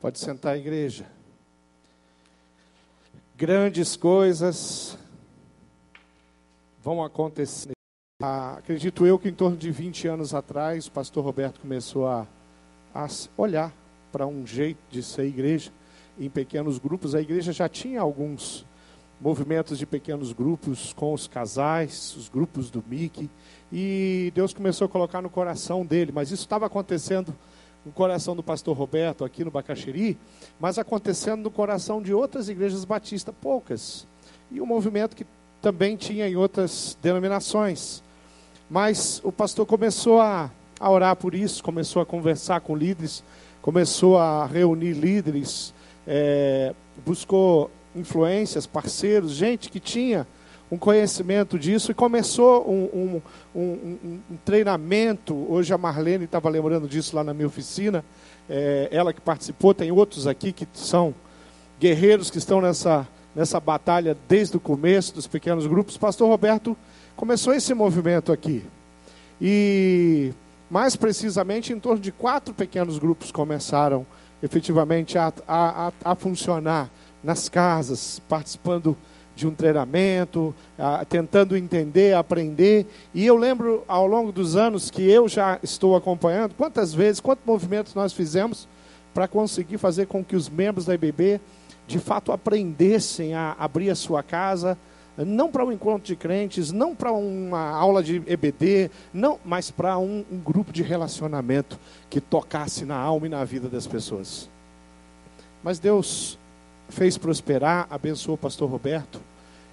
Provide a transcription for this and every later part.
Pode sentar, igreja. Grandes coisas vão acontecer. Ah, acredito eu que em torno de 20 anos atrás, o pastor Roberto começou a, a olhar para um jeito de ser igreja em pequenos grupos. A igreja já tinha alguns movimentos de pequenos grupos com os casais, os grupos do Mickey, e Deus começou a colocar no coração dele, mas isso estava acontecendo no coração do pastor Roberto aqui no Bacaxiri, mas acontecendo no coração de outras igrejas batistas, poucas. E um movimento que também tinha em outras denominações. Mas o pastor começou a, a orar por isso, começou a conversar com líderes, começou a reunir líderes, é, buscou influências, parceiros, gente que tinha um conhecimento disso e começou um, um, um, um treinamento. Hoje a Marlene estava lembrando disso lá na minha oficina, é, ela que participou, tem outros aqui que são guerreiros que estão nessa, nessa batalha desde o começo dos pequenos grupos. Pastor Roberto começou esse movimento aqui. E mais precisamente, em torno de quatro pequenos grupos começaram efetivamente a, a, a, a funcionar nas casas, participando de um treinamento, tentando entender, aprender. E eu lembro ao longo dos anos que eu já estou acompanhando, quantas vezes, quantos movimentos nós fizemos para conseguir fazer com que os membros da IBB de fato aprendessem a abrir a sua casa, não para um encontro de crentes, não para uma aula de EBD, não, mas para um, um grupo de relacionamento que tocasse na alma e na vida das pessoas. Mas Deus fez prosperar, abençoou o pastor Roberto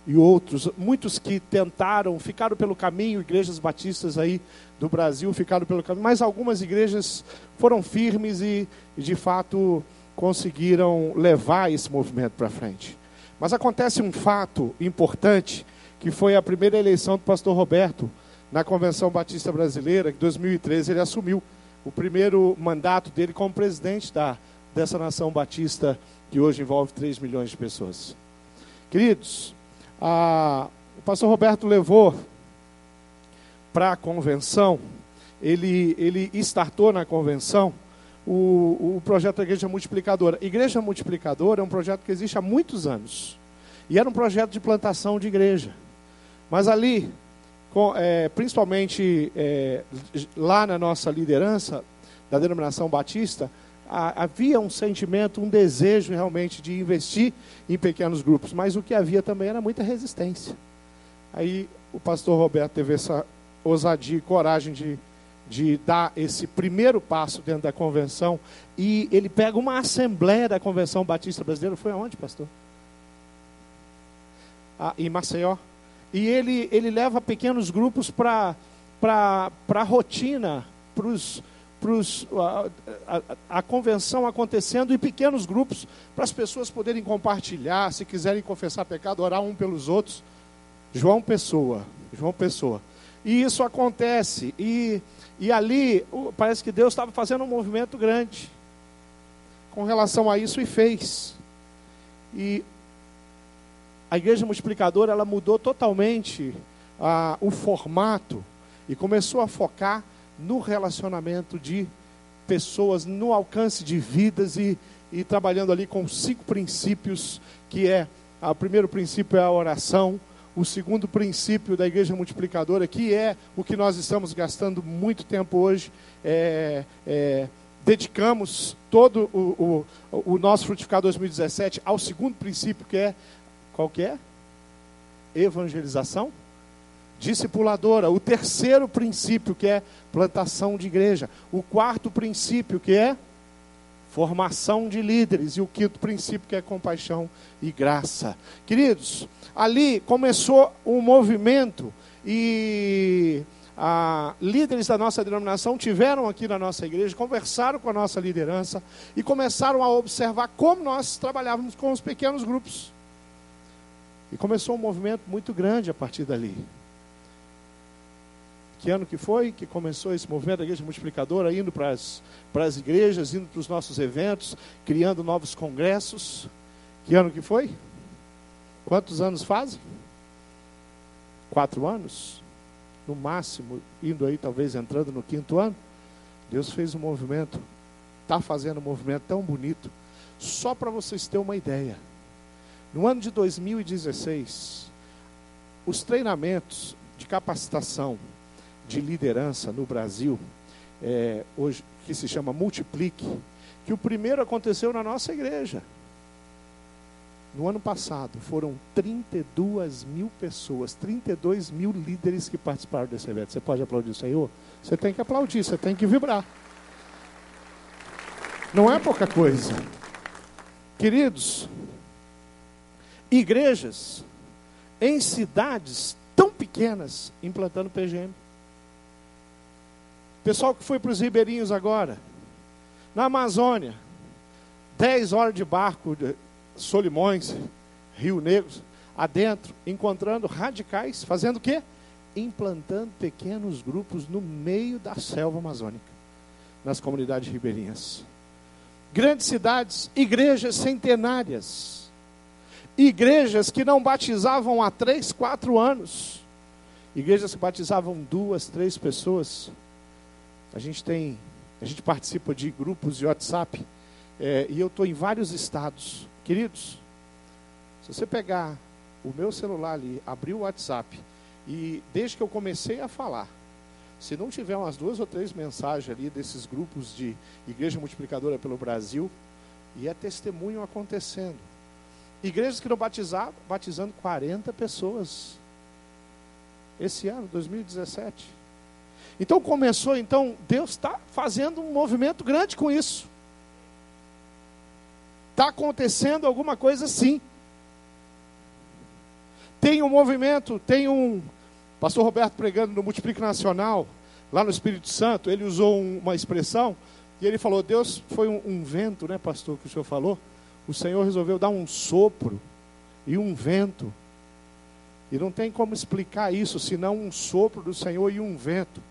e outros, muitos que tentaram, ficaram pelo caminho, igrejas batistas aí do Brasil ficaram pelo caminho, mas algumas igrejas foram firmes e, e de fato conseguiram levar esse movimento para frente. Mas acontece um fato importante, que foi a primeira eleição do pastor Roberto na Convenção Batista Brasileira, em 2013 ele assumiu o primeiro mandato dele como presidente da, dessa nação batista que hoje envolve 3 milhões de pessoas. Queridos, a, o pastor Roberto levou para a convenção, ele, ele startou na convenção o, o projeto da Igreja Multiplicadora. Igreja Multiplicadora é um projeto que existe há muitos anos. E era um projeto de plantação de igreja. Mas ali, com, é, principalmente é, lá na nossa liderança da denominação batista, havia um sentimento, um desejo realmente de investir em pequenos grupos, mas o que havia também era muita resistência. Aí o pastor Roberto teve essa ousadia e coragem de, de dar esse primeiro passo dentro da convenção e ele pega uma assembleia da Convenção Batista Brasileira. Foi aonde, pastor? Ah, em Maceió. E ele, ele leva pequenos grupos para a rotina, para os pros, a, a, a, convenção acontecendo em pequenos grupos, para as pessoas poderem compartilhar, se quiserem confessar pecado, orar um pelos outros. João Pessoa, João Pessoa. E isso acontece, e, e ali parece que Deus estava fazendo um movimento grande com relação a isso e fez. E a igreja multiplicadora ela mudou totalmente ah, o formato e começou a focar no relacionamento de pessoas, no alcance de vidas e, e trabalhando ali com cinco princípios, que é, o primeiro princípio é a oração, o segundo princípio da igreja multiplicadora, que é o que nós estamos gastando muito tempo hoje, é, é, dedicamos todo o, o, o nosso Frutificar 2017 ao segundo princípio, que é, qual que é? Evangelização discipuladora. O terceiro princípio, que é plantação de igreja. O quarto princípio, que é formação de líderes. E o quinto princípio, que é compaixão e graça. Queridos, ali começou um movimento e. Ah, líderes da nossa denominação tiveram aqui na nossa igreja, conversaram com a nossa liderança e começaram a observar como nós trabalhávamos com os pequenos grupos. E começou um movimento muito grande a partir dali. Que ano que foi que começou esse movimento da igreja multiplicadora, indo para as, para as igrejas, indo para os nossos eventos, criando novos congressos? Que ano que foi? Quantos anos fazem? Quatro anos? No máximo, indo aí, talvez entrando no quinto ano. Deus fez um movimento, está fazendo um movimento tão bonito. Só para vocês terem uma ideia. No ano de 2016, os treinamentos de capacitação de liderança no Brasil, é, hoje que se chama Multiplique, que o primeiro aconteceu na nossa igreja. No ano passado, foram 32 mil pessoas, 32 mil líderes que participaram desse evento. Você pode aplaudir o Senhor? Você tem que aplaudir, você tem que vibrar. Não é pouca coisa. Queridos, igrejas em cidades tão pequenas implantando PGM. Pessoal que foi para os ribeirinhos agora, na Amazônia, 10 horas de barco de Solimões, Rio Negro, adentro, encontrando radicais, fazendo o quê? Implantando pequenos grupos no meio da selva amazônica, nas comunidades ribeirinhas. Grandes cidades, igrejas centenárias, igrejas que não batizavam há três, quatro anos, igrejas que batizavam duas, três pessoas. A gente tem, a gente participa de grupos de WhatsApp é, e eu estou em vários estados. Queridos, se você pegar o meu celular ali, abrir o WhatsApp, e desde que eu comecei a falar, se não tiver umas duas ou três mensagens ali desses grupos de igreja multiplicadora pelo Brasil, e é testemunho acontecendo. Igrejas que não batizavam, batizando 40 pessoas. Esse ano, 2017. Então começou, então Deus está fazendo um movimento grande com isso. Está acontecendo alguma coisa sim. Tem um movimento, tem um. Pastor Roberto pregando no Multiplique Nacional, lá no Espírito Santo, ele usou um, uma expressão e ele falou: Deus foi um, um vento, né, pastor, que o senhor falou? O Senhor resolveu dar um sopro e um vento. E não tem como explicar isso senão um sopro do Senhor e um vento.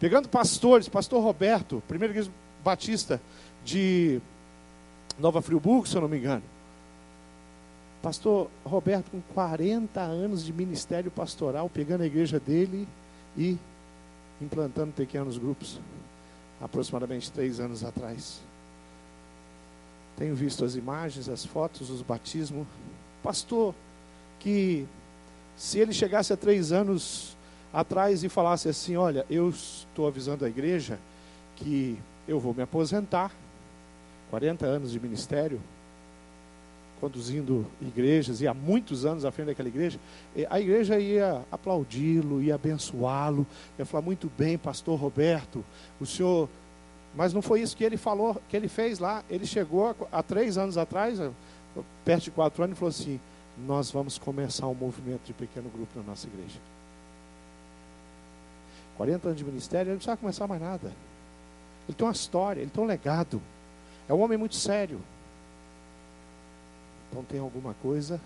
Pegando pastores, pastor Roberto, primeira igreja batista de Nova Friburgo, se eu não me engano. Pastor Roberto, com 40 anos de ministério pastoral, pegando a igreja dele e implantando pequenos grupos, aproximadamente três anos atrás. Tenho visto as imagens, as fotos, os batismos. Pastor, que se ele chegasse a três anos atrás e falasse assim: Olha, eu estou avisando a igreja que eu vou me aposentar 40 anos de ministério, conduzindo igrejas, e há muitos anos à frente daquela igreja, a igreja ia aplaudi-lo, ia abençoá-lo, ia falar muito bem, pastor Roberto, o senhor. Mas não foi isso que ele falou, que ele fez lá. Ele chegou há três anos atrás, perto de quatro anos, e falou assim: Nós vamos começar um movimento de pequeno grupo na nossa igreja. 40 anos de ministério, ele não precisa começar mais nada. Ele tem uma história, ele tem um legado. É um homem muito sério. Então tem alguma coisa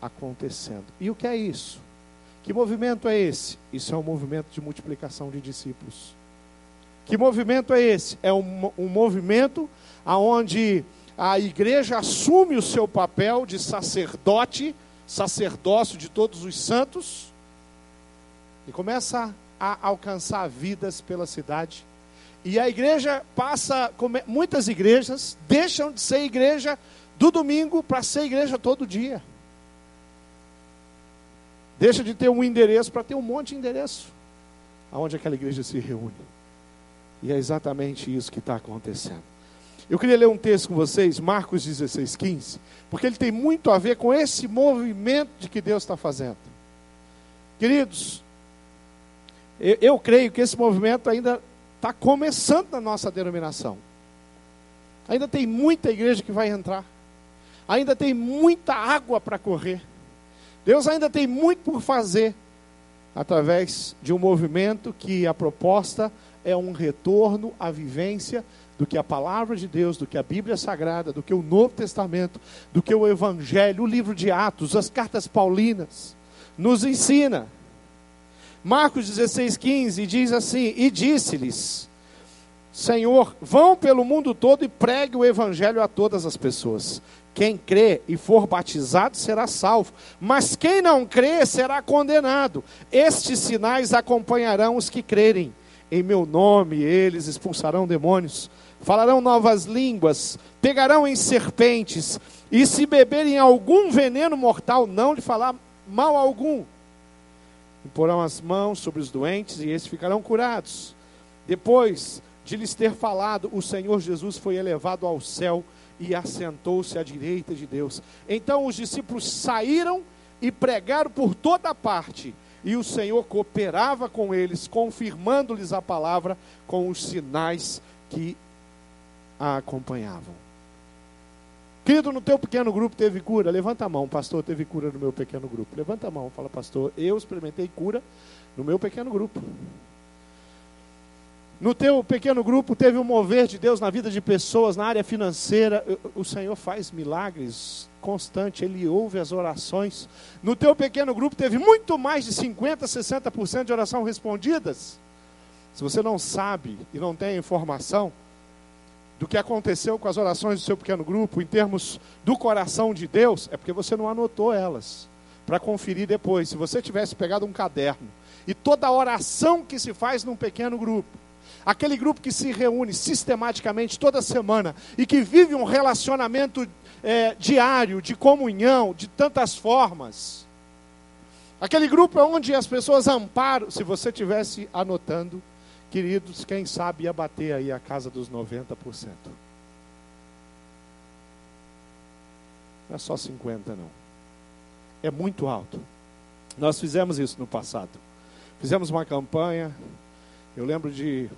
acontecendo. E o que é isso? Que movimento é esse? Isso é um movimento de multiplicação de discípulos. Que movimento é esse? É um, um movimento aonde a igreja assume o seu papel de sacerdote, sacerdócio de todos os santos, e começa a alcançar vidas pela cidade e a igreja passa, muitas igrejas deixam de ser igreja do domingo para ser igreja todo dia. Deixa de ter um endereço para ter um monte de endereço. Aonde aquela igreja se reúne. E é exatamente isso que está acontecendo. Eu queria ler um texto com vocês, Marcos 16, 15, porque ele tem muito a ver com esse movimento de que Deus está fazendo. Queridos, eu, eu creio que esse movimento ainda Está começando na nossa denominação. Ainda tem muita igreja que vai entrar. Ainda tem muita água para correr. Deus ainda tem muito por fazer através de um movimento que a proposta é um retorno à vivência do que a palavra de Deus, do que a Bíblia Sagrada, do que o Novo Testamento, do que o Evangelho, o livro de Atos, as cartas paulinas, nos ensina. Marcos 16, 15 diz assim: E disse-lhes, Senhor, vão pelo mundo todo e pregue o evangelho a todas as pessoas. Quem crê e for batizado será salvo, mas quem não crê será condenado. Estes sinais acompanharão os que crerem. Em meu nome eles expulsarão demônios, falarão novas línguas, pegarão em serpentes, e se beberem algum veneno mortal, não lhe falar mal algum. Imporão as mãos sobre os doentes e esses ficarão curados. Depois de lhes ter falado, o Senhor Jesus foi elevado ao céu e assentou-se à direita de Deus. Então os discípulos saíram e pregaram por toda parte. E o Senhor cooperava com eles, confirmando-lhes a palavra com os sinais que a acompanhavam. Querido, no teu pequeno grupo teve cura? Levanta a mão, pastor, teve cura no meu pequeno grupo. Levanta a mão, fala, pastor, eu experimentei cura no meu pequeno grupo. No teu pequeno grupo teve um mover de Deus na vida de pessoas, na área financeira. O Senhor faz milagres constante, Ele ouve as orações. No teu pequeno grupo teve muito mais de 50%, 60% de oração respondidas. Se você não sabe e não tem informação, do que aconteceu com as orações do seu pequeno grupo, em termos do coração de Deus, é porque você não anotou elas, para conferir depois. Se você tivesse pegado um caderno e toda oração que se faz num pequeno grupo, aquele grupo que se reúne sistematicamente toda semana e que vive um relacionamento é, diário, de comunhão, de tantas formas. Aquele grupo é onde as pessoas amparam, se você tivesse anotando, Queridos, quem sabe ia bater aí a casa dos 90%. Não é só 50 não. É muito alto. Nós fizemos isso no passado. Fizemos uma campanha. Eu lembro de,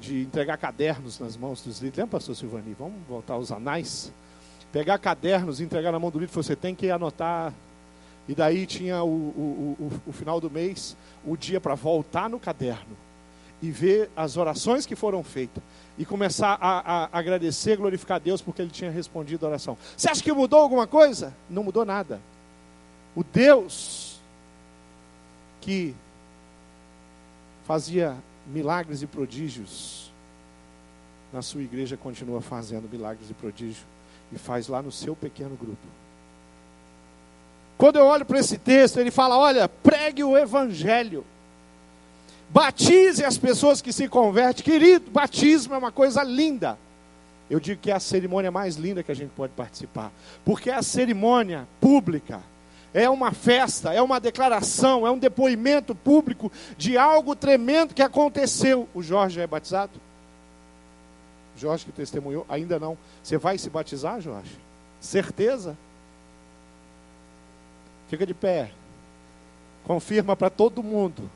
de entregar cadernos nas mãos dos líderes. Lembra, pastor Silvani? Vamos voltar aos anais. Pegar cadernos e entregar na mão do líder. Você tem que anotar. E daí tinha o, o, o, o final do mês, o dia para voltar no caderno e ver as orações que foram feitas e começar a, a, agradecer, glorificar a Deus porque Ele tinha respondido a oração. Você acha que mudou alguma coisa? Não mudou nada. O Deus que fazia milagres e prodígios na sua igreja continua fazendo milagres e prodígios e faz lá no seu pequeno grupo. Quando eu olho para esse texto, ele fala: olha, pregue o evangelho. Batize as pessoas que se convertem. Querido, batismo é uma coisa linda. Eu digo que é a cerimônia mais linda que a gente pode participar. Porque é a cerimônia pública. É uma festa, é uma declaração, é um depoimento público de algo tremendo que aconteceu. O Jorge é batizado? Jorge que testemunhou? Ainda não. Você vai se batizar, Jorge? Certeza? Fica de pé. Confirma para todo mundo.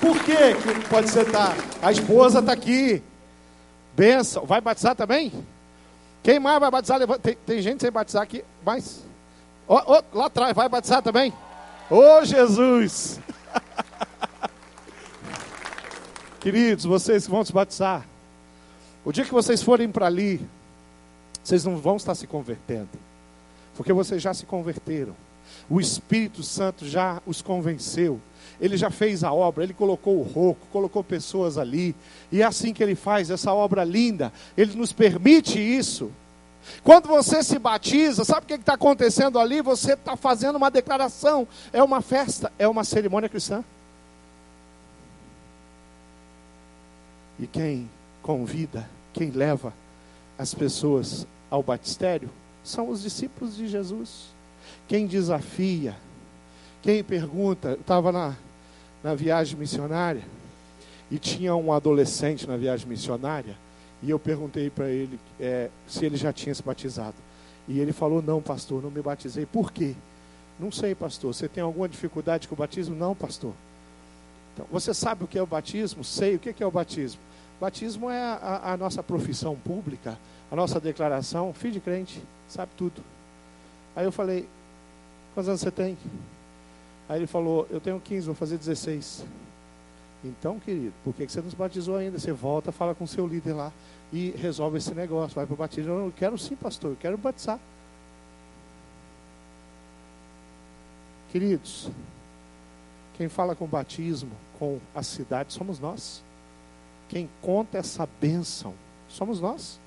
Por que que pode sentar? A esposa está aqui. Benção. Vai batizar também? Quem mais vai batizar? Tem, tem gente sem batizar aqui, mas. Oh, oh, lá atrás, vai batizar também? Ô oh, Jesus! Queridos, vocês vão se batizar, o dia que vocês forem para ali, vocês não vão estar se convertendo, porque vocês já se converteram. O Espírito Santo já os convenceu. Ele já fez a obra, ele colocou o roco, colocou pessoas ali. E é assim que ele faz essa obra linda. Ele nos permite isso. Quando você se batiza, sabe o que está acontecendo ali? Você está fazendo uma declaração. É uma festa, é uma cerimônia cristã. E quem convida, quem leva as pessoas ao batistério, são os discípulos de Jesus. Quem desafia, quem pergunta, eu estava na, na viagem missionária e tinha um adolescente na viagem missionária e eu perguntei para ele é, se ele já tinha se batizado. E ele falou: Não, pastor, não me batizei. Por quê? Não sei, pastor. Você tem alguma dificuldade com o batismo? Não, pastor. Então, você sabe o que é o batismo? Sei. O que é o batismo? Batismo é a, a nossa profissão pública, a nossa declaração. Filho de crente, sabe tudo. Aí eu falei: Quantos anos você tem? Aí ele falou, eu tenho 15, vou fazer 16. Então, querido, por que você não se batizou ainda? Você volta, fala com seu líder lá e resolve esse negócio. Vai para o batismo. Eu quero sim, pastor, eu quero batizar. Queridos, quem fala com batismo, com a cidade, somos nós. Quem conta essa bênção, somos nós.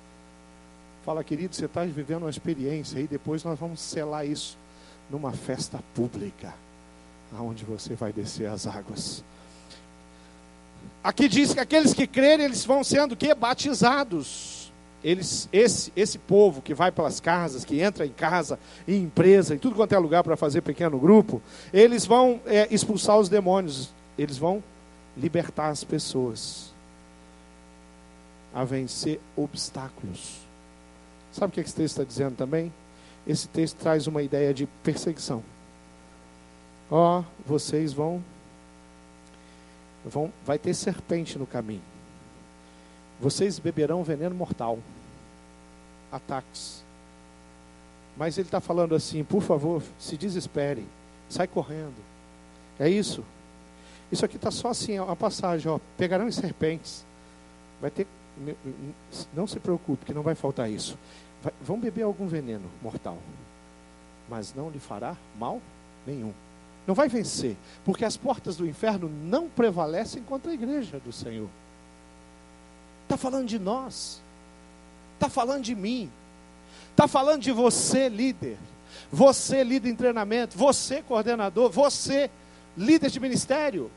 Fala, querido, você está vivendo uma experiência e depois nós vamos selar isso numa festa pública, aonde você vai descer as águas. aqui diz que aqueles que crerem, eles vão sendo que batizados. Eles, esse, esse povo que vai pelas casas, que entra em casa, em empresa, em tudo quanto é lugar para fazer pequeno grupo, eles vão é, expulsar os demônios, eles vão libertar as pessoas a vencer obstáculos. Sabe o que esse texto está dizendo também? Esse texto traz uma ideia de perseguição. Ó, oh, vocês vão, vão, vai ter serpente no caminho. Vocês beberão veneno mortal. Ataques. Mas ele está falando assim, por favor, se desespere, sai correndo. É isso. Isso aqui está só assim, a passagem, ó. Pegarão serpentes. Vai ter. Não se preocupe, que não vai faltar isso. Vai, vão beber algum veneno mortal. Mas não lhe fará mal nenhum. Não vai vencer, porque as portas do inferno não prevalecem contra a igreja do Senhor. Está falando de nós, está falando de mim, está falando de você, líder, você, líder em treinamento, você, coordenador, você, líder de ministério.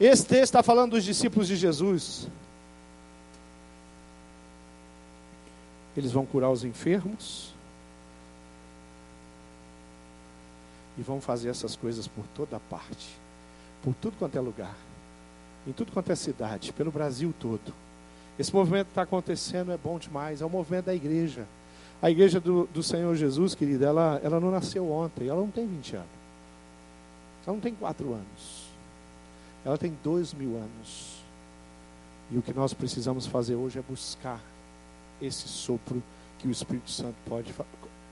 Esse texto está falando dos discípulos de Jesus. Eles vão curar os enfermos, e vão fazer essas coisas por toda parte, por tudo quanto é lugar, em tudo quanto é cidade, pelo Brasil todo. Esse movimento está acontecendo é bom demais, é o movimento da igreja. A igreja do, do Senhor Jesus, querida, ela, ela não nasceu ontem, ela não tem 20 anos. Ela não tem 4 anos. Ela tem 2 mil anos. E o que nós precisamos fazer hoje é buscar esse sopro que o Espírito Santo pode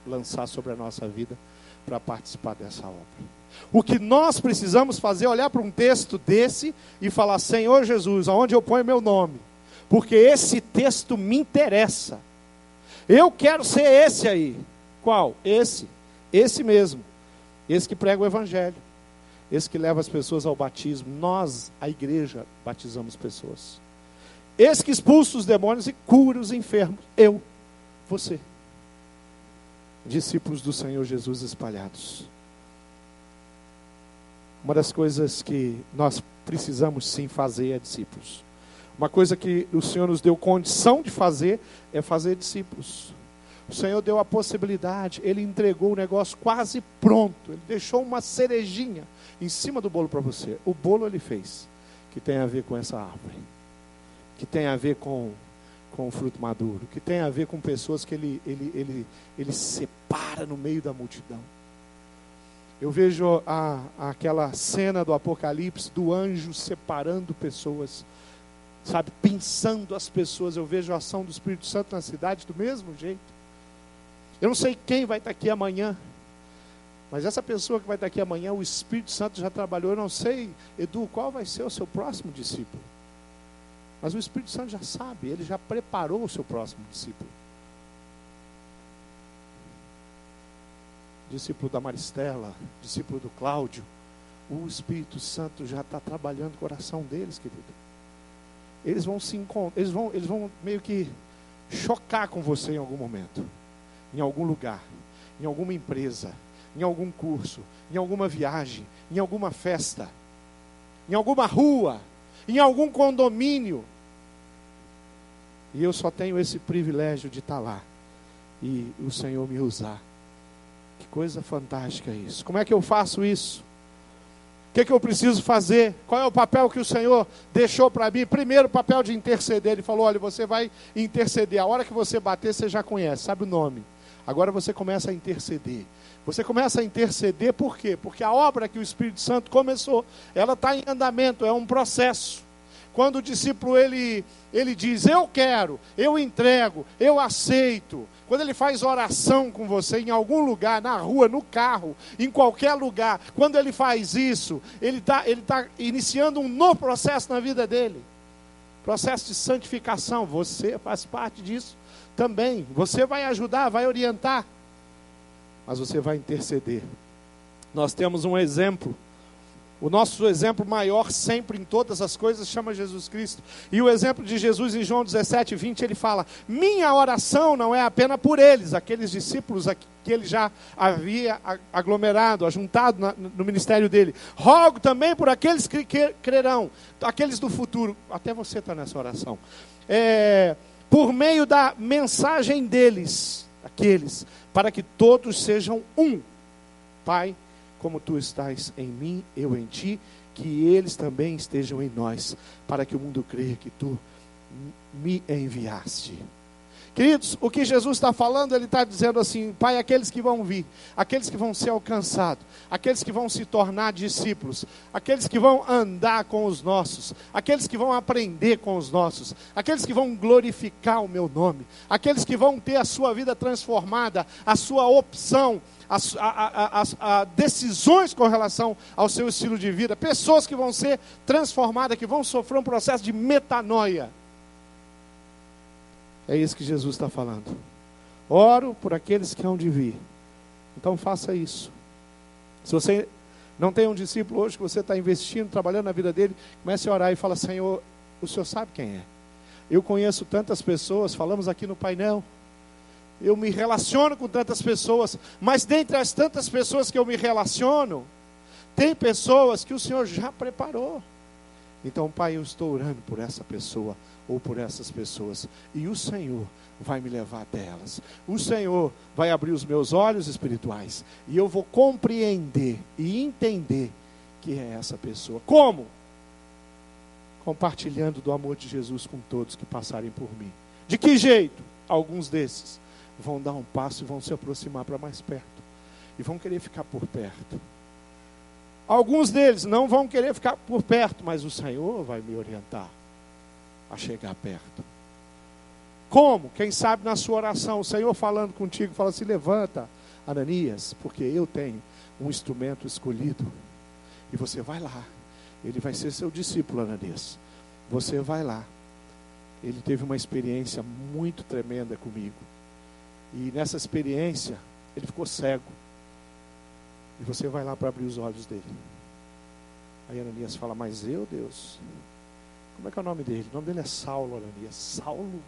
lançar sobre a nossa vida para participar dessa obra. O que nós precisamos fazer é olhar para um texto desse e falar: Senhor Jesus, aonde eu ponho meu nome? Porque esse texto me interessa. Eu quero ser esse aí. Qual? Esse. Esse mesmo. Esse que prega o Evangelho. Esse que leva as pessoas ao batismo. Nós, a igreja, batizamos pessoas. Esse que expulsa os demônios e cura os enfermos. Eu. Você discípulos do Senhor Jesus espalhados. Uma das coisas que nós precisamos sim fazer é discípulos. Uma coisa que o Senhor nos deu condição de fazer é fazer discípulos. O Senhor deu a possibilidade, Ele entregou o negócio quase pronto, Ele deixou uma cerejinha em cima do bolo para você. O bolo Ele fez, que tem a ver com essa árvore, que tem a ver com com o fruto maduro, que tem a ver com pessoas que ele, ele, ele, ele separa no meio da multidão. Eu vejo a, aquela cena do Apocalipse do anjo separando pessoas, sabe, pensando as pessoas. Eu vejo a ação do Espírito Santo na cidade do mesmo jeito. Eu não sei quem vai estar aqui amanhã, mas essa pessoa que vai estar aqui amanhã, o Espírito Santo já trabalhou. Eu não sei, Edu, qual vai ser o seu próximo discípulo. Mas o Espírito Santo já sabe, ele já preparou o seu próximo discípulo. Discípulo da Maristela, discípulo do Cláudio. O Espírito Santo já está trabalhando o coração deles, querido. Eles vão se eles vão, eles vão meio que chocar com você em algum momento, em algum lugar, em alguma empresa, em algum curso, em alguma viagem, em alguma festa, em alguma rua, em algum condomínio. E eu só tenho esse privilégio de estar lá e o Senhor me usar. Que coisa fantástica isso. Como é que eu faço isso? O que, é que eu preciso fazer? Qual é o papel que o Senhor deixou para mim? Primeiro, o papel de interceder. Ele falou: olha, você vai interceder. A hora que você bater, você já conhece, sabe o nome. Agora você começa a interceder. Você começa a interceder por quê? Porque a obra que o Espírito Santo começou, ela está em andamento, é um processo. Quando o discípulo ele, ele diz, eu quero, eu entrego, eu aceito. Quando ele faz oração com você em algum lugar, na rua, no carro, em qualquer lugar, quando ele faz isso, ele está ele tá iniciando um novo processo na vida dele. Processo de santificação. Você faz parte disso também. Você vai ajudar, vai orientar mas você vai interceder. Nós temos um exemplo O nosso exemplo maior sempre em todas as coisas chama Jesus Cristo. E o exemplo de Jesus em João 17, 20, ele fala: Minha oração não é apenas por eles, aqueles discípulos que ele já havia aglomerado, ajuntado no ministério dele. Rogo também por aqueles que crerão, aqueles do futuro. Até você está nessa oração. É, por meio da mensagem deles, aqueles, para que todos sejam um. Pai, como tu estás em mim, eu em ti, que eles também estejam em nós, para que o mundo creia que tu me enviaste. Queridos, o que Jesus está falando, ele está dizendo assim: Pai, aqueles que vão vir, aqueles que vão ser alcançados, aqueles que vão se tornar discípulos, aqueles que vão andar com os nossos, aqueles que vão aprender com os nossos, aqueles que vão glorificar o meu nome, aqueles que vão ter a sua vida transformada, a sua opção, as, a, a, a, decisões com relação ao seu estilo de vida, pessoas que vão ser transformadas, que vão sofrer um processo de metanoia. É isso que Jesus está falando. Oro por aqueles que hão de vir. Então faça isso. Se você não tem um discípulo hoje que você está investindo, trabalhando na vida dele, comece a orar e fala: Senhor, o Senhor sabe quem é. Eu conheço tantas pessoas, falamos aqui no painel eu me relaciono com tantas pessoas, mas dentre as tantas pessoas que eu me relaciono, tem pessoas que o Senhor já preparou. Então, Pai, eu estou orando por essa pessoa ou por essas pessoas, e o Senhor vai me levar até elas. O Senhor vai abrir os meus olhos espirituais e eu vou compreender e entender que é essa pessoa. Como? Compartilhando do amor de Jesus com todos que passarem por mim. De que jeito? Alguns desses vão dar um passo e vão se aproximar para mais perto. E vão querer ficar por perto. Alguns deles não vão querer ficar por perto, mas o Senhor vai me orientar a chegar perto. Como? Quem sabe na sua oração, o Senhor falando contigo, fala assim: levanta, Ananias, porque eu tenho um instrumento escolhido. E você vai lá. Ele vai ser seu discípulo, Ananias. Você vai lá. Ele teve uma experiência muito tremenda comigo. E nessa experiência, ele ficou cego. E você vai lá para abrir os olhos dele. Aí Ananias fala: Mas eu, Deus, como é que é o nome dele? O nome dele é Saulo, Ananias. Saulo?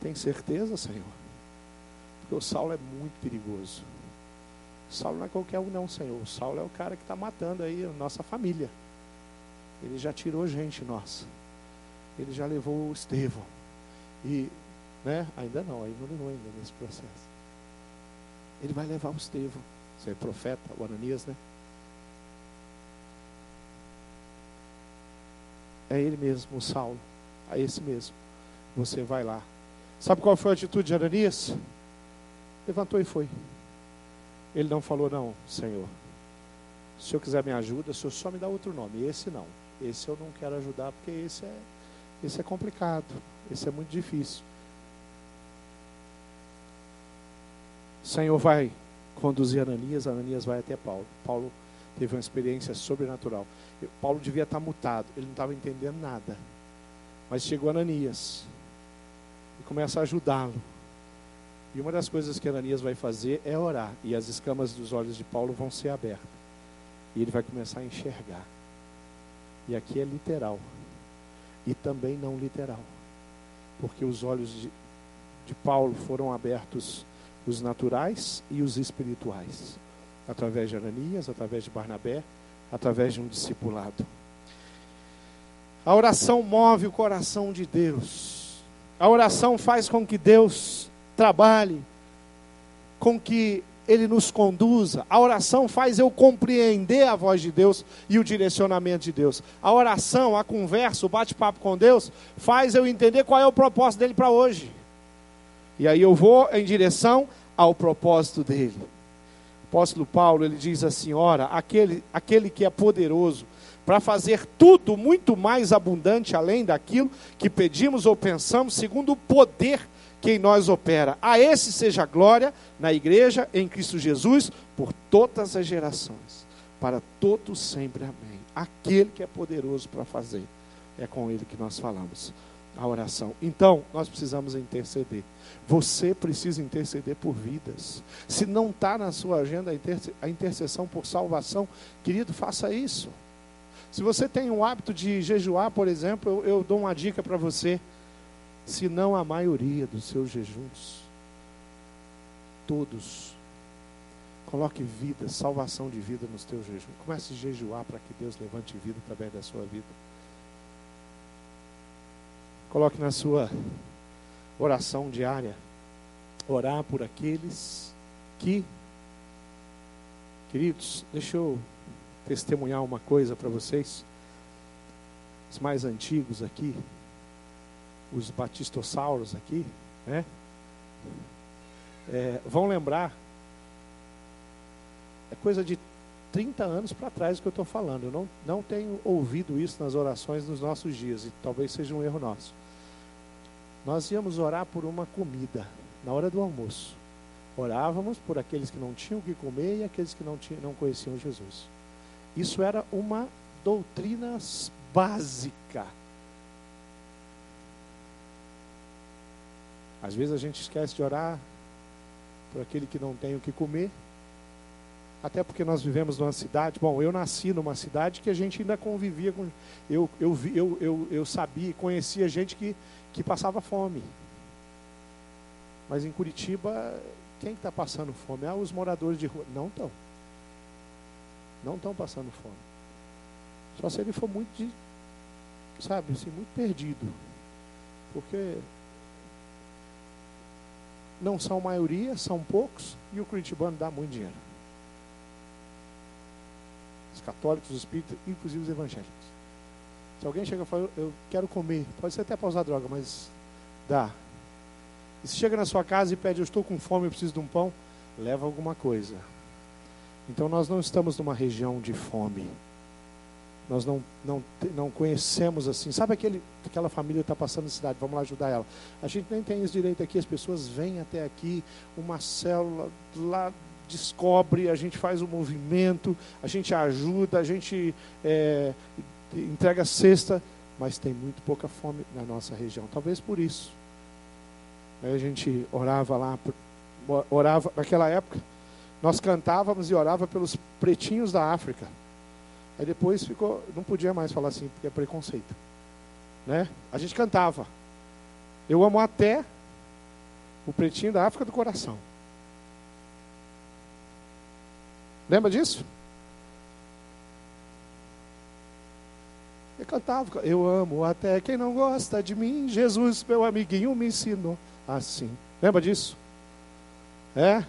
Tem certeza, Senhor? Porque o Saulo é muito perigoso. Saulo não é qualquer um, não, Senhor. O Saulo é o cara que está matando aí a nossa família. Ele já tirou gente nossa. Ele já levou o Estevão. E né? Ainda não, aí não levou ainda nesse processo. Ele vai levar o Estevão. Você é profeta, o Ananias, né? É ele mesmo, o Saulo. É esse mesmo. Você vai lá. Sabe qual foi a atitude de Ananias? Levantou e foi. Ele não falou, não, Senhor. Se Senhor quiser me ajuda, o Senhor só me dá outro nome. Esse não. Esse eu não quero ajudar, porque esse é, esse é complicado. Esse é muito difícil. Senhor vai conduzir Ananias, Ananias vai até Paulo. Paulo teve uma experiência sobrenatural. Paulo devia estar mutado, ele não estava entendendo nada. Mas chegou Ananias e começa a ajudá-lo. E uma das coisas que Ananias vai fazer é orar, e as escamas dos olhos de Paulo vão ser abertas. E ele vai começar a enxergar. E aqui é literal. E também não literal. Porque os olhos de, de Paulo foram abertos os naturais e os espirituais, através de Ananias, através de Barnabé, através de um discipulado. A oração move o coração de Deus. A oração faz com que Deus trabalhe, com que Ele nos conduza. A oração faz eu compreender a voz de Deus e o direcionamento de Deus. A oração, a conversa, o bate-papo com Deus, faz eu entender qual é o propósito dele para hoje. E aí eu vou em direção ao propósito dele. Apóstolo Paulo, ele diz assim: ora, aquele, aquele que é poderoso para fazer tudo muito mais abundante além daquilo que pedimos ou pensamos, segundo o poder que em nós opera. A esse seja a glória na igreja, em Cristo Jesus, por todas as gerações, para todos sempre. Amém. Aquele que é poderoso para fazer, é com ele que nós falamos. A oração. Então, nós precisamos interceder. Você precisa interceder por vidas. Se não está na sua agenda a intercessão por salvação, querido, faça isso. Se você tem um hábito de jejuar, por exemplo, eu, eu dou uma dica para você. Se não a maioria dos seus jejuns, todos, coloque vida, salvação de vida nos teus jejuns. Comece a jejuar para que Deus levante vida através da sua vida. Coloque na sua oração diária orar por aqueles que, queridos, deixa eu testemunhar uma coisa para vocês. Os mais antigos aqui, os batistossauros aqui, né? É, vão lembrar, é coisa de 30 anos para trás que eu estou falando. Eu não, não tenho ouvido isso nas orações nos nossos dias, e talvez seja um erro nosso. Nós íamos orar por uma comida na hora do almoço. Orávamos por aqueles que não tinham o que comer e aqueles que não, tinham, não conheciam Jesus. Isso era uma doutrina básica. Às vezes a gente esquece de orar por aquele que não tem o que comer. Até porque nós vivemos numa cidade. Bom, eu nasci numa cidade que a gente ainda convivia com. Eu, eu, eu, eu, eu sabia, conhecia gente que, que passava fome. Mas em Curitiba, quem está passando fome? Ah, os moradores de rua. Não estão não estão passando fome. Só se ele for muito, de, sabe, assim, muito perdido. Porque não são maioria, são poucos, e o curitibano dá muito dinheiro. Os católicos, os espíritas, inclusive os evangélicos. Se alguém chega e fala, eu quero comer, pode ser até para usar droga, mas dá. E se chega na sua casa e pede, eu estou com fome, eu preciso de um pão, leva alguma coisa. Então nós não estamos numa região de fome. Nós não, não, não conhecemos assim. Sabe aquele, aquela família que está passando na cidade, vamos lá ajudar ela. A gente nem tem esse direito aqui, as pessoas vêm até aqui, uma célula lá descobre, a gente faz o um movimento, a gente ajuda, a gente é, entrega cesta, mas tem muito pouca fome na nossa região. Talvez por isso. Aí a gente orava lá, orava naquela época, nós cantávamos e orava pelos pretinhos da África. Aí depois ficou, não podia mais falar assim, porque é preconceito. Né? A gente cantava. Eu amo até o pretinho da África do coração. Lembra disso? Eu cantava, eu amo até quem não gosta de mim, Jesus, meu amiguinho, me ensinou assim. Lembra disso? É?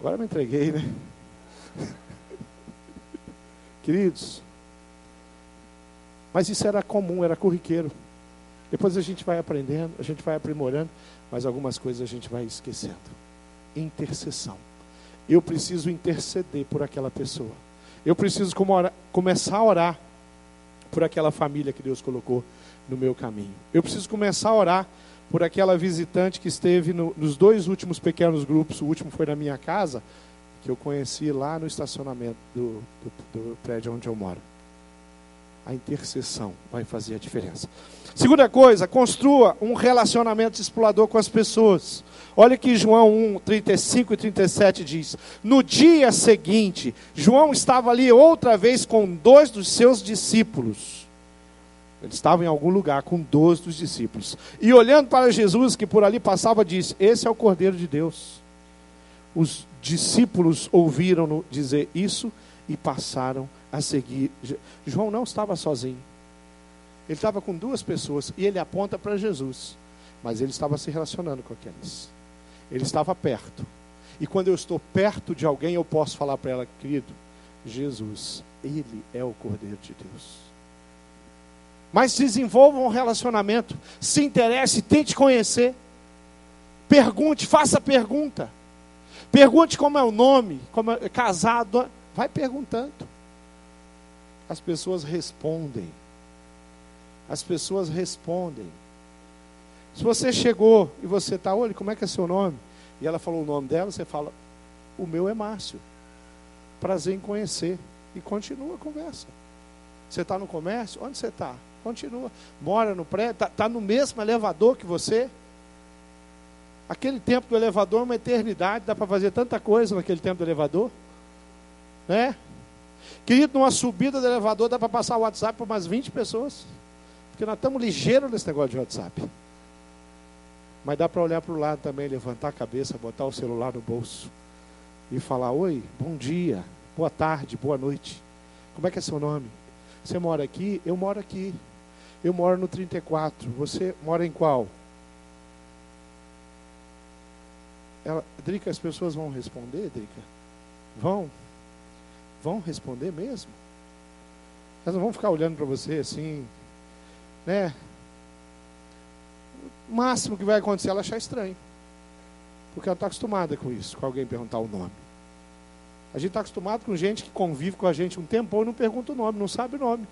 Agora me entreguei, né? Queridos, mas isso era comum, era corriqueiro. Depois a gente vai aprendendo, a gente vai aprimorando, mas algumas coisas a gente vai esquecendo. Intercessão. Eu preciso interceder por aquela pessoa. Eu preciso começar a orar por aquela família que Deus colocou no meu caminho. Eu preciso começar a orar por aquela visitante que esteve no, nos dois últimos pequenos grupos, o último foi na minha casa, que eu conheci lá no estacionamento do, do, do prédio onde eu moro. A intercessão vai fazer a diferença. Segunda coisa, construa um relacionamento explorador com as pessoas. Olha que João 1, 35 e 37 diz: No dia seguinte, João estava ali outra vez com dois dos seus discípulos. Ele estava em algum lugar com dois dos discípulos. E olhando para Jesus, que por ali passava, disse: Esse é o Cordeiro de Deus. Os discípulos ouviram-no dizer isso e passaram a seguir. João não estava sozinho. Ele estava com duas pessoas e ele aponta para Jesus. Mas ele estava se relacionando com aqueles. Ele estava perto. E quando eu estou perto de alguém, eu posso falar para ela, querido, Jesus, Ele é o Cordeiro de Deus. Mas desenvolva um relacionamento, se interesse, tente conhecer. Pergunte, faça pergunta. Pergunte como é o nome, como é casado, vai perguntando. As pessoas respondem. As pessoas respondem. Se você chegou e você está, olha, como é que é seu nome? E ela falou o nome dela, você fala, o meu é Márcio. Prazer em conhecer. E continua a conversa. Você está no comércio? Onde você está? continua. Mora no prédio, está tá no mesmo elevador que você. Aquele tempo do elevador é uma eternidade, dá para fazer tanta coisa naquele tempo do elevador. Né? Querido, numa subida do elevador dá para passar o WhatsApp para umas 20 pessoas. Porque nós estamos ligeiros nesse negócio de WhatsApp. Mas dá para olhar para o lado também, levantar a cabeça, botar o celular no bolso e falar: Oi, bom dia, boa tarde, boa noite. Como é que é seu nome? Você mora aqui? Eu moro aqui. Eu moro no 34. Você mora em qual? Ela, Drica, as pessoas vão responder, Drica? Vão? Vão responder mesmo? Elas não vão ficar olhando para você assim, né? O máximo que vai acontecer é ela achar estranho. Porque ela está acostumada com isso, com alguém perguntar o nome. A gente está acostumado com gente que convive com a gente um tempo e não pergunta o nome, não sabe o nome.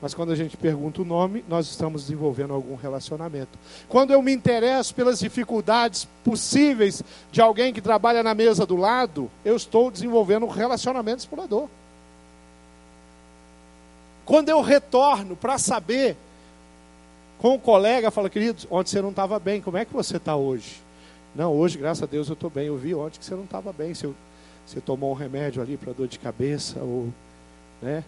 Mas quando a gente pergunta o nome, nós estamos desenvolvendo algum relacionamento. Quando eu me interesso pelas dificuldades possíveis de alguém que trabalha na mesa do lado, eu estou desenvolvendo um relacionamento explorador. Quando eu retorno para saber com o colega, fala, querido, ontem você não estava bem, como é que você está hoje? Não, hoje, graças a Deus, eu estou bem. Eu vi ontem que você não estava bem. Você, você tomou um remédio ali para dor de cabeça, ou, né?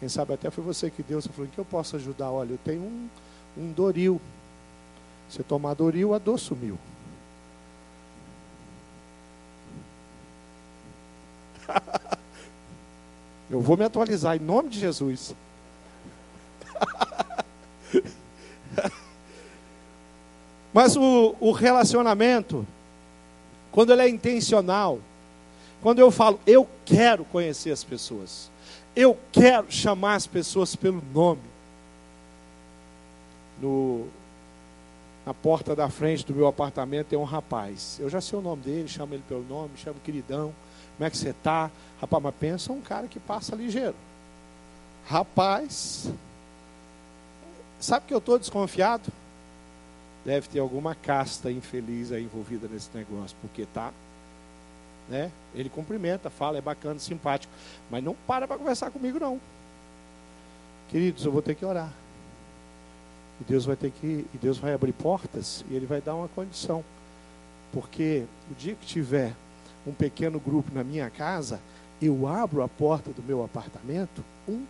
Quem sabe até foi você que deu. Você falou, em que eu posso ajudar? Olha, eu tenho um, um Doril. Você tomar Doril, a dor sumiu. eu vou me atualizar em nome de Jesus. Mas o, o relacionamento, quando ele é intencional, quando eu falo, eu quero conhecer as pessoas, eu quero chamar as pessoas pelo nome. No, na porta da frente do meu apartamento tem um rapaz. Eu já sei o nome dele, chamo ele pelo nome, chamo queridão. Como é que você está? Rapaz, mas pensa um cara que passa ligeiro. Rapaz, sabe que eu estou desconfiado? Deve ter alguma casta infeliz aí envolvida nesse negócio, porque tá né? Ele cumprimenta, fala, é bacana, simpático, mas não para para conversar comigo não. Queridos, eu vou ter que orar. E Deus vai ter que, e Deus vai abrir portas e ele vai dar uma condição. Porque o dia que tiver um pequeno grupo na minha casa, eu abro a porta do meu apartamento, um,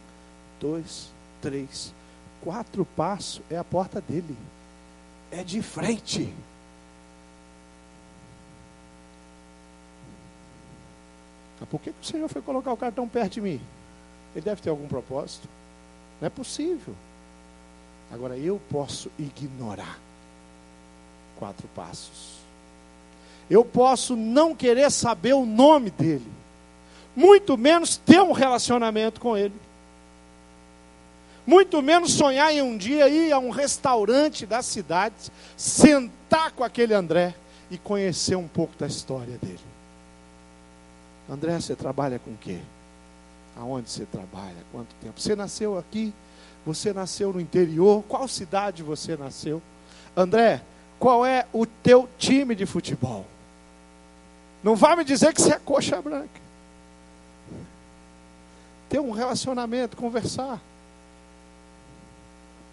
dois, três, quatro passos, é a porta dele. É de frente. Mas por que, o Senhor foi colocar o cara tão perto de mim? Ele deve ter algum propósito. Não é possível. Agora eu posso ignorar quatro passos. Eu posso não querer saber o nome dele, muito menos ter um relacionamento com ele. Muito menos sonhar em um dia ir a um restaurante da cidade, sentar com aquele André e conhecer um pouco da história dele. André, você trabalha com o quê? Aonde você trabalha? Quanto tempo? Você nasceu aqui? Você nasceu no interior? Qual cidade você nasceu? André, qual é o teu time de futebol? Não vá me dizer que você é coxa branca. Ter um relacionamento, conversar.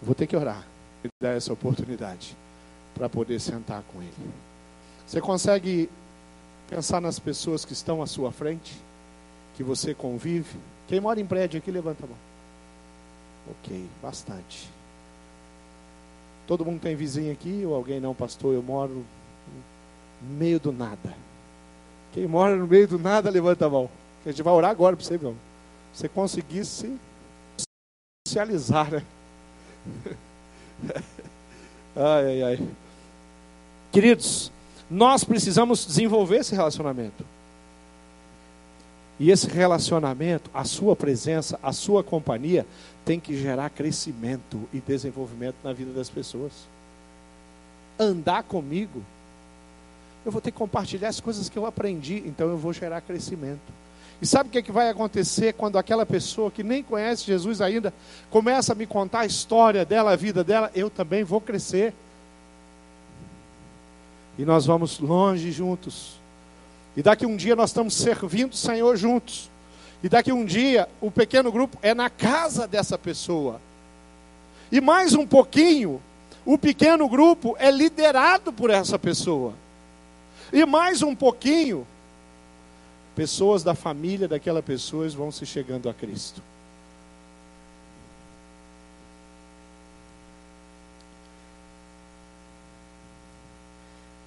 Vou ter que orar e dar essa oportunidade para poder sentar com ele. Você consegue Pensar nas pessoas que estão à sua frente, que você convive. Quem mora em prédio aqui, levanta a mão. Ok, bastante. Todo mundo tem vizinho aqui ou alguém não, pastor? Eu moro no meio do nada. Quem mora no meio do nada, levanta a mão. A gente vai orar agora para você, meu. Você conseguisse socializar, né? ai, ai, ai. Queridos, nós precisamos desenvolver esse relacionamento. E esse relacionamento, a sua presença, a sua companhia, tem que gerar crescimento e desenvolvimento na vida das pessoas. Andar comigo, eu vou ter que compartilhar as coisas que eu aprendi, então eu vou gerar crescimento. E sabe o que, é que vai acontecer quando aquela pessoa que nem conhece Jesus ainda começa a me contar a história dela, a vida dela? Eu também vou crescer. E nós vamos longe juntos. E daqui um dia nós estamos servindo o Senhor juntos. E daqui um dia o pequeno grupo é na casa dessa pessoa. E mais um pouquinho, o pequeno grupo é liderado por essa pessoa. E mais um pouquinho, pessoas da família daquela pessoa vão se chegando a Cristo.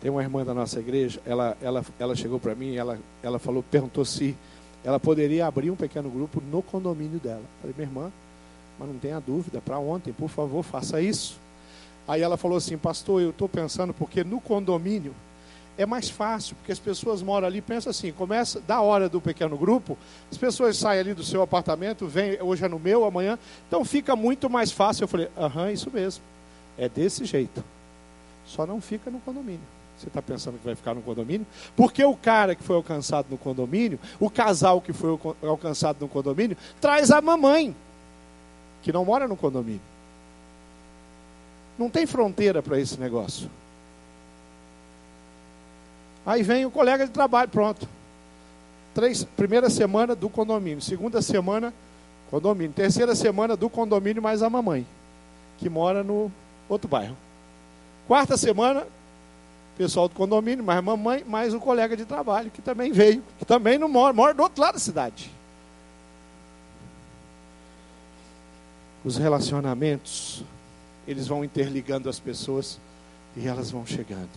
Tem uma irmã da nossa igreja, ela, ela, ela chegou para mim, ela, ela falou, perguntou se ela poderia abrir um pequeno grupo no condomínio dela. Falei, minha irmã, mas não tenha dúvida, para ontem, por favor, faça isso. Aí ela falou assim, pastor, eu estou pensando, porque no condomínio é mais fácil, porque as pessoas moram ali, pensa assim, começa da hora do pequeno grupo, as pessoas saem ali do seu apartamento, vem, hoje é no meu, amanhã, então fica muito mais fácil. Eu falei, aham, isso mesmo, é desse jeito. Só não fica no condomínio. Você está pensando que vai ficar no condomínio? Porque o cara que foi alcançado no condomínio, o casal que foi alcançado no condomínio, traz a mamãe, que não mora no condomínio. Não tem fronteira para esse negócio. Aí vem o colega de trabalho, pronto. Três, primeira semana do condomínio, segunda semana condomínio, terceira semana do condomínio mais a mamãe, que mora no outro bairro. Quarta semana, pessoal do condomínio, mais mamãe, mais o colega de trabalho, que também veio, que também não mora, mora do outro lado da cidade. Os relacionamentos, eles vão interligando as pessoas e elas vão chegando.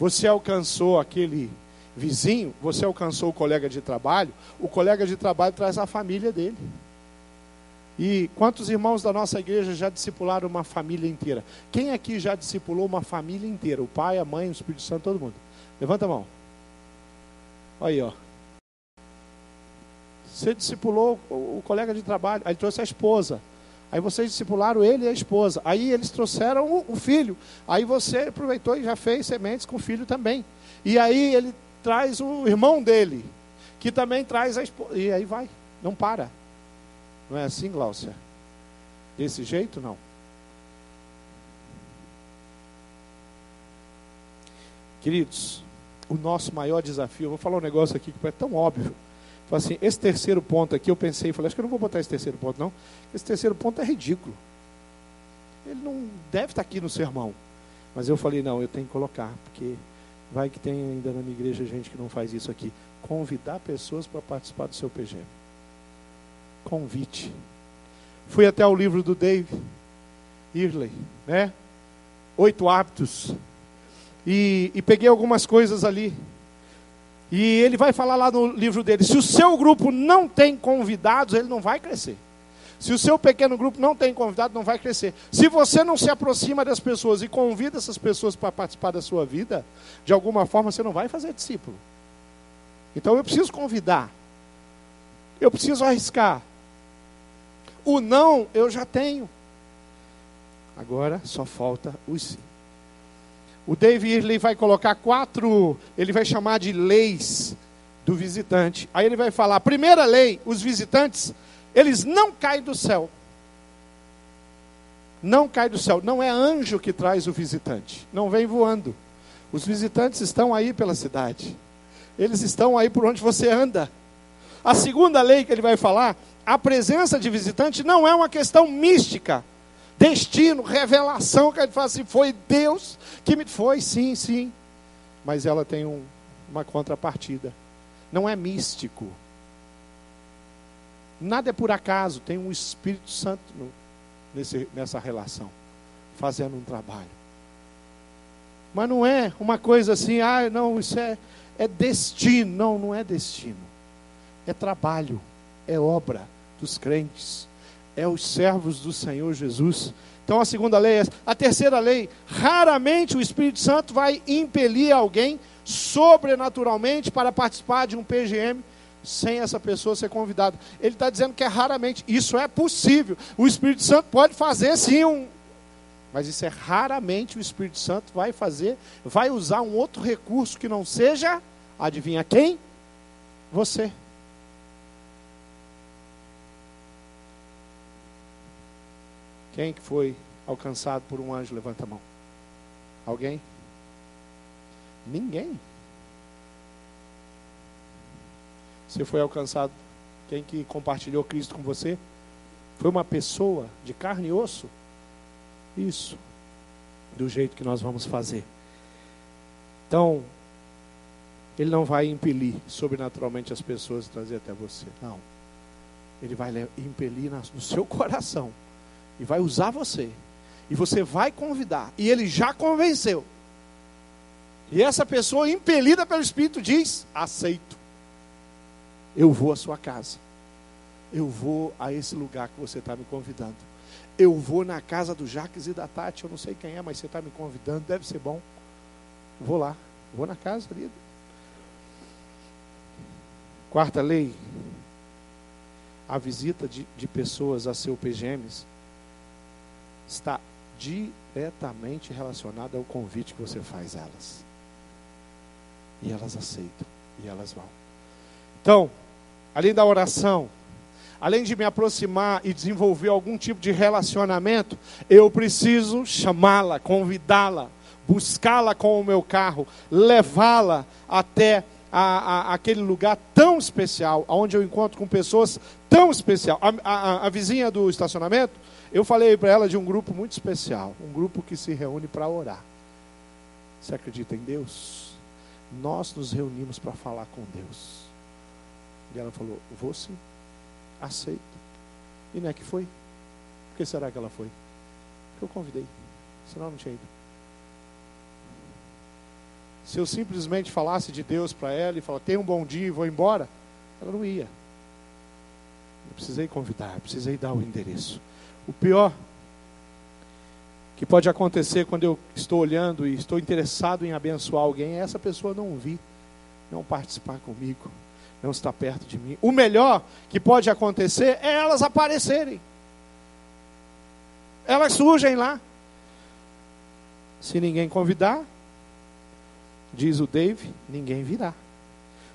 Você alcançou aquele vizinho, você alcançou o colega de trabalho, o colega de trabalho traz a família dele. E quantos irmãos da nossa igreja já discipularam uma família inteira? Quem aqui já discipulou uma família inteira? O pai, a mãe, o Espírito Santo, todo mundo. Levanta a mão. Aí, ó. Você discipulou o colega de trabalho, aí trouxe a esposa. Aí vocês discipularam ele e a esposa. Aí eles trouxeram o, filho. Aí você aproveitou e já fez sementes com o filho também. E aí ele traz o irmão dele, que também traz a esposa. E aí vai, não para. Não é assim, Gláucia? Desse jeito, não. Queridos, o nosso maior desafio, vou falar um negócio aqui que é tão óbvio. Assim, esse terceiro ponto aqui, eu pensei, falei, acho que eu não vou botar esse terceiro ponto, não. Esse terceiro ponto é ridículo. Ele não deve estar aqui no sermão. Mas eu falei, não, eu tenho que colocar, porque vai que tem ainda na minha igreja gente que não faz isso aqui. Convidar pessoas para participar do seu PGM convite. Fui até o livro do Dave Irley, né? Oito hábitos. E, e peguei algumas coisas ali. E ele vai falar lá no livro dele: se o seu grupo não tem convidados, ele não vai crescer. Se o seu pequeno grupo não tem convidado, não vai crescer. Se você não se aproxima das pessoas e convida essas pessoas para participar da sua vida, de alguma forma você não vai fazer discípulo. Então eu preciso convidar. Eu preciso arriscar. O não eu já tenho. Agora só falta o sim. O David Irley vai colocar quatro, ele vai chamar de leis do visitante. Aí ele vai falar: primeira lei, os visitantes, eles não caem do céu. Não cai do céu. Não é anjo que traz o visitante. Não vem voando. Os visitantes estão aí pela cidade. Eles estão aí por onde você anda. A segunda lei que ele vai falar a presença de visitante não é uma questão mística, destino, revelação, que a gente fala assim, foi Deus que me. Foi, sim, sim. Mas ela tem um, uma contrapartida. Não é místico. Nada é por acaso, tem um Espírito Santo no, nesse, nessa relação, fazendo um trabalho. Mas não é uma coisa assim, ah, não, isso é, é destino. Não, não é destino. É trabalho, é obra dos crentes, é os servos do Senhor Jesus. Então a segunda lei é essa. A terceira lei, raramente o Espírito Santo vai impelir alguém sobrenaturalmente para participar de um PGM sem essa pessoa ser convidada. Ele está dizendo que é raramente. Isso é possível. O Espírito Santo pode fazer sim um. Mas isso é raramente o Espírito Santo vai fazer, vai usar um outro recurso que não seja, adivinha quem? Você. Quem que foi alcançado por um anjo? Levanta a mão. Alguém? Ninguém. Você foi alcançado? Quem que compartilhou Cristo com você? Foi uma pessoa de carne e osso? Isso. Do jeito que nós vamos fazer. Então, ele não vai impelir sobrenaturalmente as pessoas a trazer até você. Não. Ele vai impelir no seu coração. E vai usar você. E você vai convidar. E ele já convenceu. E essa pessoa, impelida pelo Espírito, diz: Aceito. Eu vou à sua casa. Eu vou a esse lugar que você está me convidando. Eu vou na casa do Jaques e da Tati. Eu não sei quem é, mas você está me convidando. Deve ser bom. Vou lá. Vou na casa ali. Quarta lei. A visita de, de pessoas a seu PGMs está diretamente relacionada ao convite que você faz a elas. E elas aceitam. E elas vão. Então, além da oração, além de me aproximar e desenvolver algum tipo de relacionamento, eu preciso chamá-la, convidá-la, buscá-la com o meu carro, levá-la até a, a, aquele lugar tão especial, onde eu encontro com pessoas tão especial. A, a, a vizinha do estacionamento, eu falei para ela de um grupo muito especial, um grupo que se reúne para orar. Você acredita em Deus? Nós nos reunimos para falar com Deus. E ela falou: Vou sim, aceito. E não é que foi? Por que será que ela foi? Porque eu convidei, senão não tinha ido. Se eu simplesmente falasse de Deus para ela e falasse: Tenha um bom dia e vou embora, ela não ia. Eu precisei convidar, precisei dar o endereço. O pior que pode acontecer quando eu estou olhando e estou interessado em abençoar alguém é essa pessoa não vir, não participar comigo não está perto de mim. O melhor que pode acontecer é elas aparecerem. Elas surgem lá. Se ninguém convidar, diz o Dave, ninguém virá.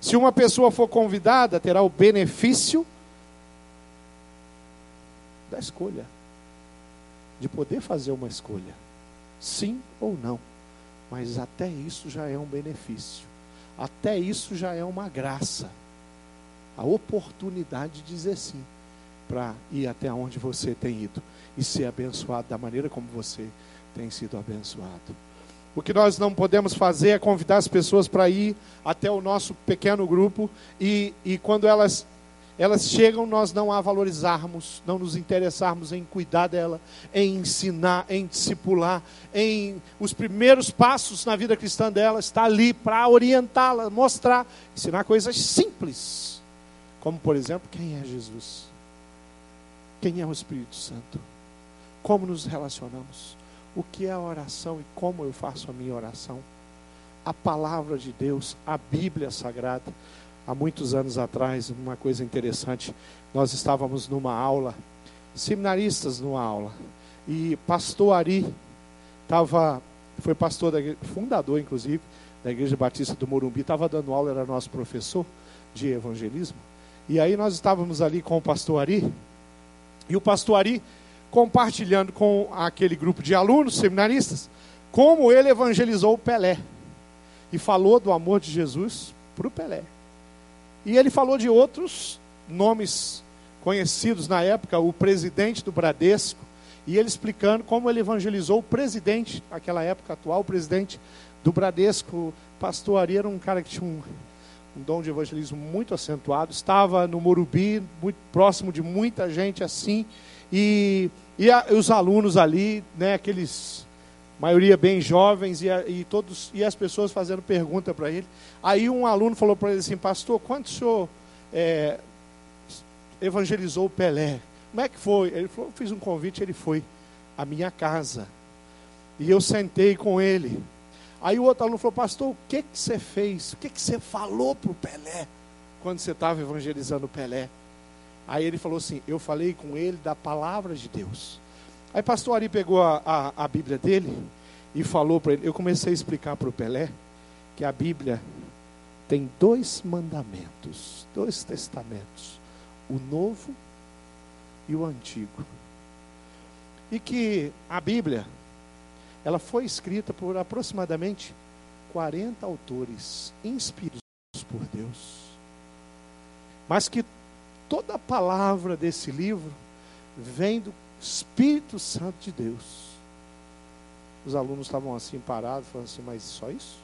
Se uma pessoa for convidada, terá o benefício da escolha, de poder fazer uma escolha, sim ou não. Mas até isso já é um benefício, até isso já é uma graça a oportunidade de dizer sim para ir até onde você tem ido e ser abençoado da maneira como você tem sido abençoado. O que nós não podemos fazer é convidar as pessoas para ir até o nosso pequeno grupo e, e quando elas, elas chegam, nós não a valorizarmos, não nos interessarmos em cuidar dela, em ensinar, em discipular, em os primeiros passos na vida cristã dela, está ali para orientá-la, mostrar, ensinar coisas simples como, por exemplo, quem é Jesus? Quem é o Espírito Santo? Como nos relacionamos? O que é a oração e como eu faço a minha oração? A palavra de Deus, a Bíblia Sagrada. Há muitos anos atrás, uma coisa interessante, nós estávamos numa aula, seminaristas numa aula, e pastor Ari estava, foi pastor, da, fundador inclusive, da Igreja Batista do Morumbi, estava dando aula, era nosso professor de evangelismo. E aí nós estávamos ali com o pastor Ari, e o pastor Ari compartilhando com aquele grupo de alunos seminaristas como ele evangelizou o Pelé e falou do amor de Jesus para o Pelé. E ele falou de outros nomes conhecidos na época, o presidente do Bradesco, e ele explicando como ele evangelizou o presidente, naquela época atual, o presidente do Bradesco. Pastor Ari era um cara que tinha um um dom de evangelismo muito acentuado, estava no Morumbi, muito próximo de muita gente assim, e, e, a, os alunos ali, né, aqueles, maioria bem jovens, e, e todos, e as pessoas fazendo pergunta para ele. Aí um aluno falou para ele assim, pastor, quanto o senhor é, evangelizou o Pelé? Como é que foi? Ele falou, fiz um convite, ele foi à minha casa. E eu sentei com ele. Aí o outro aluno falou, pastor, o que, que você fez? O que, que você falou para o Pelé quando você estava evangelizando o Pelé? Aí ele falou assim, eu falei com ele da palavra de Deus. Aí pastor Ari pegou a, a, a Bíblia dele e falou para ele, eu comecei a explicar para o Pelé que a Bíblia tem dois mandamentos, dois testamentos, o novo e o antigo. E que a Bíblia ela foi escrita por aproximadamente 40 autores inspirados por Deus. Mas que toda a palavra desse livro vem do Espírito Santo de Deus. Os alunos estavam assim parados, falando assim, mas só isso?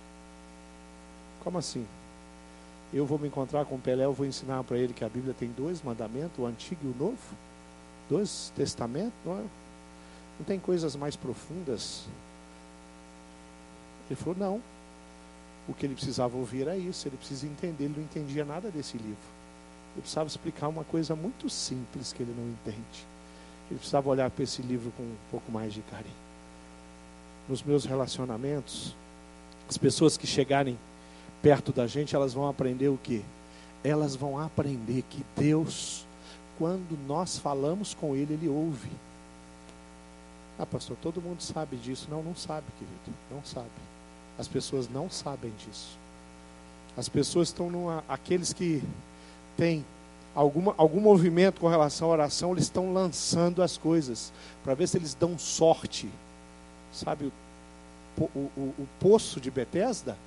Como assim? Eu vou me encontrar com o Pelé, eu vou ensinar para ele que a Bíblia tem dois mandamentos, o antigo e o novo, dois testamentos, não, é? não tem coisas mais profundas. Ele falou, não. O que ele precisava ouvir era isso, ele precisa entender, ele não entendia nada desse livro. Ele precisava explicar uma coisa muito simples que ele não entende. Ele precisava olhar para esse livro com um pouco mais de carinho. Nos meus relacionamentos, as pessoas que chegarem perto da gente, elas vão aprender o quê? Elas vão aprender que Deus, quando nós falamos com Ele, Ele ouve. Ah, pastor, todo mundo sabe disso. Não, não sabe, querido. Não sabe. As pessoas não sabem disso. As pessoas estão numa. Aqueles que têm alguma, algum movimento com relação à oração, eles estão lançando as coisas para ver se eles dão sorte. Sabe o, o, o, o poço de Betesda?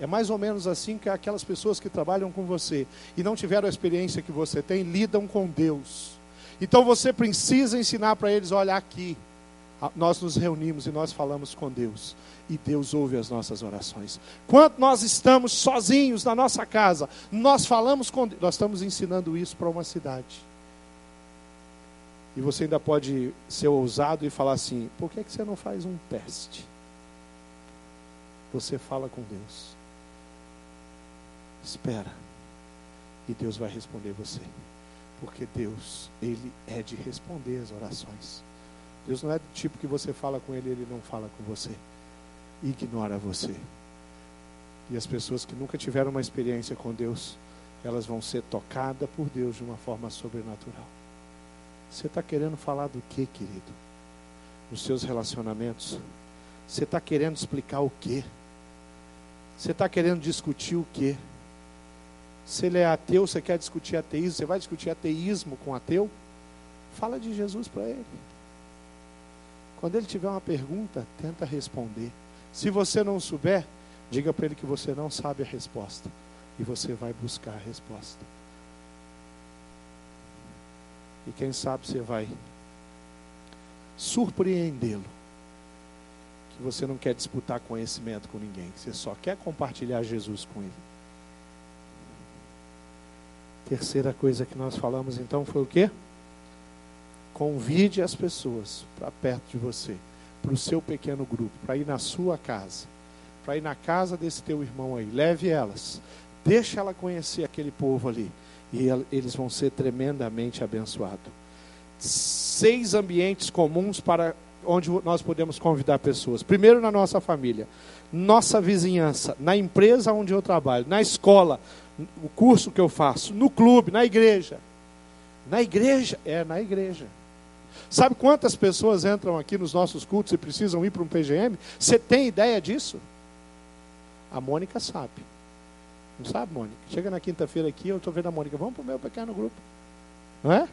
É mais ou menos assim que aquelas pessoas que trabalham com você e não tiveram a experiência que você tem, lidam com Deus. Então você precisa ensinar para eles: olha, aqui, nós nos reunimos e nós falamos com Deus. E Deus ouve as nossas orações. Quando nós estamos sozinhos na nossa casa, nós falamos com Deus. Nós estamos ensinando isso para uma cidade. E você ainda pode ser ousado e falar assim: por que, que você não faz um teste? Você fala com Deus. Espera. E Deus vai responder você. Porque Deus, Ele é de responder as orações. Deus não é do tipo que você fala com Ele e Ele não fala com você. Ignora você. E as pessoas que nunca tiveram uma experiência com Deus, elas vão ser tocadas por Deus de uma forma sobrenatural. Você está querendo falar do que, querido? Nos seus relacionamentos? Você está querendo explicar o que? Você está querendo discutir o que? Se ele é ateu, você quer discutir ateísmo, você vai discutir ateísmo com ateu? Fala de Jesus para ele. Quando ele tiver uma pergunta, tenta responder. Se você não souber, diga para ele que você não sabe a resposta. E você vai buscar a resposta. E quem sabe você vai surpreendê-lo. Que você não quer disputar conhecimento com ninguém, você só quer compartilhar Jesus com ele. Terceira coisa que nós falamos então foi o quê? Convide as pessoas para perto de você, para o seu pequeno grupo, para ir na sua casa, para ir na casa desse teu irmão aí. Leve elas, deixa ela conhecer aquele povo ali, e eles vão ser tremendamente abençoados. Seis ambientes comuns para onde nós podemos convidar pessoas. Primeiro na nossa família, nossa vizinhança, na empresa onde eu trabalho, na escola, o curso que eu faço, no clube, na igreja. Na igreja? É, na igreja. Sabe quantas pessoas entram aqui nos nossos cultos e precisam ir para um PGM? Você tem ideia disso? A Mônica sabe. Não sabe, Mônica? Chega na quinta-feira aqui, eu estou vendo a Mônica, vamos para o meu pequeno grupo. Não é?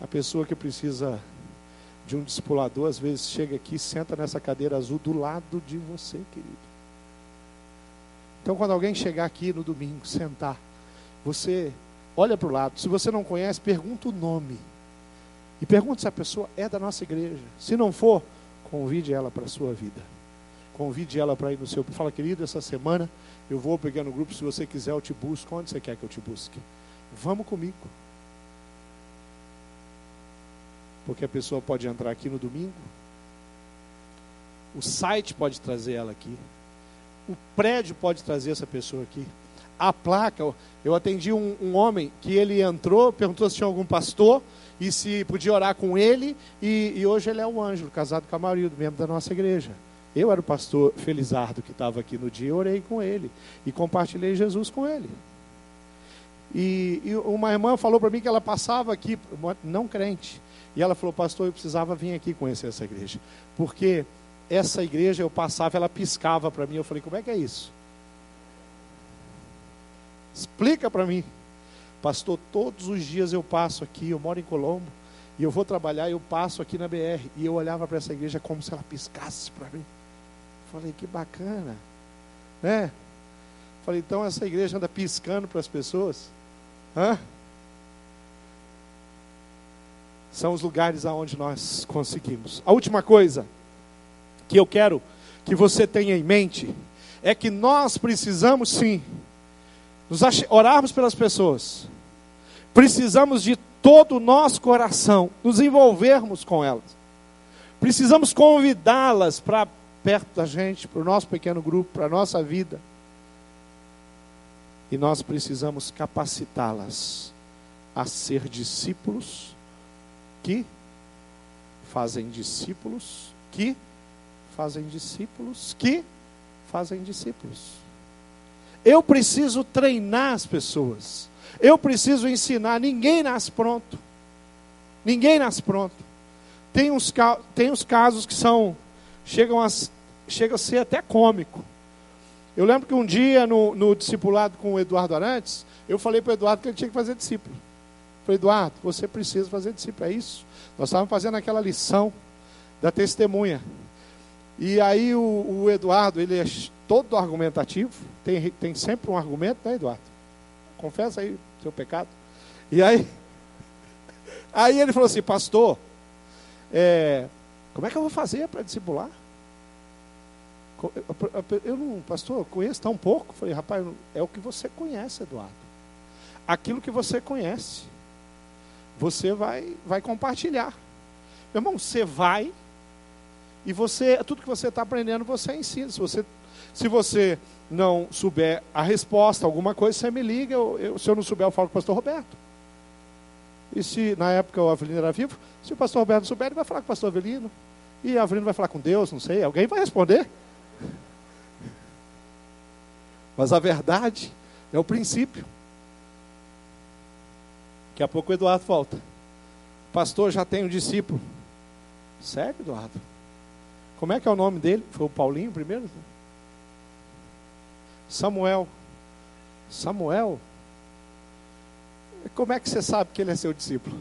A pessoa que precisa de um discipulador, às vezes chega aqui, senta nessa cadeira azul do lado de você, querido. Então, quando alguém chegar aqui no domingo, sentar, você olha para o lado. Se você não conhece, pergunta o nome. E pergunta se a pessoa é da nossa igreja. Se não for, convide ela para a sua vida. Convide ela para ir no seu. Fala, querido, essa semana eu vou pegar no grupo. Se você quiser, eu te busco. Onde você quer que eu te busque? Vamos comigo. Porque a pessoa pode entrar aqui no domingo. O site pode trazer ela aqui o prédio pode trazer essa pessoa aqui. A placa, eu atendi um, um homem que ele entrou, perguntou se tinha algum pastor e se podia orar com ele, e, e hoje ele é um anjo, casado com a marido, membro da nossa igreja. Eu era o pastor Felizardo que estava aqui no dia, eu orei com ele e compartilhei Jesus com ele. E, e uma irmã falou para mim que ela passava aqui, não crente, e ela falou, pastor, eu precisava vir aqui conhecer essa igreja, porque essa igreja eu passava, ela piscava para mim. Eu falei, como é que é isso? Explica para mim. Pastor, todos os dias eu passo aqui, eu moro em Colombo, e eu vou trabalhar, eu passo aqui na BR. E eu olhava para essa igreja como se ela piscasse para mim. Falei, que bacana. Né? Falei, então essa igreja anda piscando para as pessoas? Hã? são os lugares aonde nós conseguimos. A última coisa que eu quero que você tenha em mente é que nós precisamos sim nos orarmos pelas pessoas. Precisamos de todo o nosso coração nos envolvermos com elas. Precisamos convidá-las para perto da gente, para o nosso pequeno grupo, para a nossa vida. E nós precisamos capacitá-las a ser discípulos que fazem discípulos que fazem discípulos que fazem discípulos. Eu preciso treinar as pessoas. Eu preciso ensinar. Ninguém nasce pronto. Ninguém nasce pronto. Tem uns, tem uns casos que são chegam a, chega a ser até cômico. Eu lembro que um dia no, no discipulado com o Eduardo Arantes, eu falei para o Eduardo que ele tinha que fazer discípulo. Falei, Eduardo, você precisa fazer discípulo, é isso. Nós estávamos fazendo aquela lição da testemunha. E aí o, o Eduardo, ele é todo argumentativo, tem, tem sempre um argumento, né, Eduardo? Confessa aí seu pecado. E aí, aí ele falou assim, pastor, é, como é que eu vou fazer para discipular? Eu não, pastor, conheço tão pouco. Falei, rapaz, é o que você conhece, Eduardo. Aquilo que você conhece, você vai, vai compartilhar. Meu irmão, você vai e você, tudo que você está aprendendo, você ensina. Se você, se você não souber a resposta, alguma coisa, você me liga. Eu, eu, se eu não souber, eu falo com o pastor Roberto. E se na época o Avelino era vivo, se o pastor Roberto souber, ele vai falar com o pastor Avelino. E a Avelino vai falar com Deus, não sei. Alguém vai responder. Mas a verdade é o princípio. Daqui a pouco o Eduardo volta. Pastor, já tem um discípulo. Sério, Eduardo? Como é que é o nome dele? Foi o Paulinho primeiro? Samuel. Samuel? Como é que você sabe que ele é seu discípulo?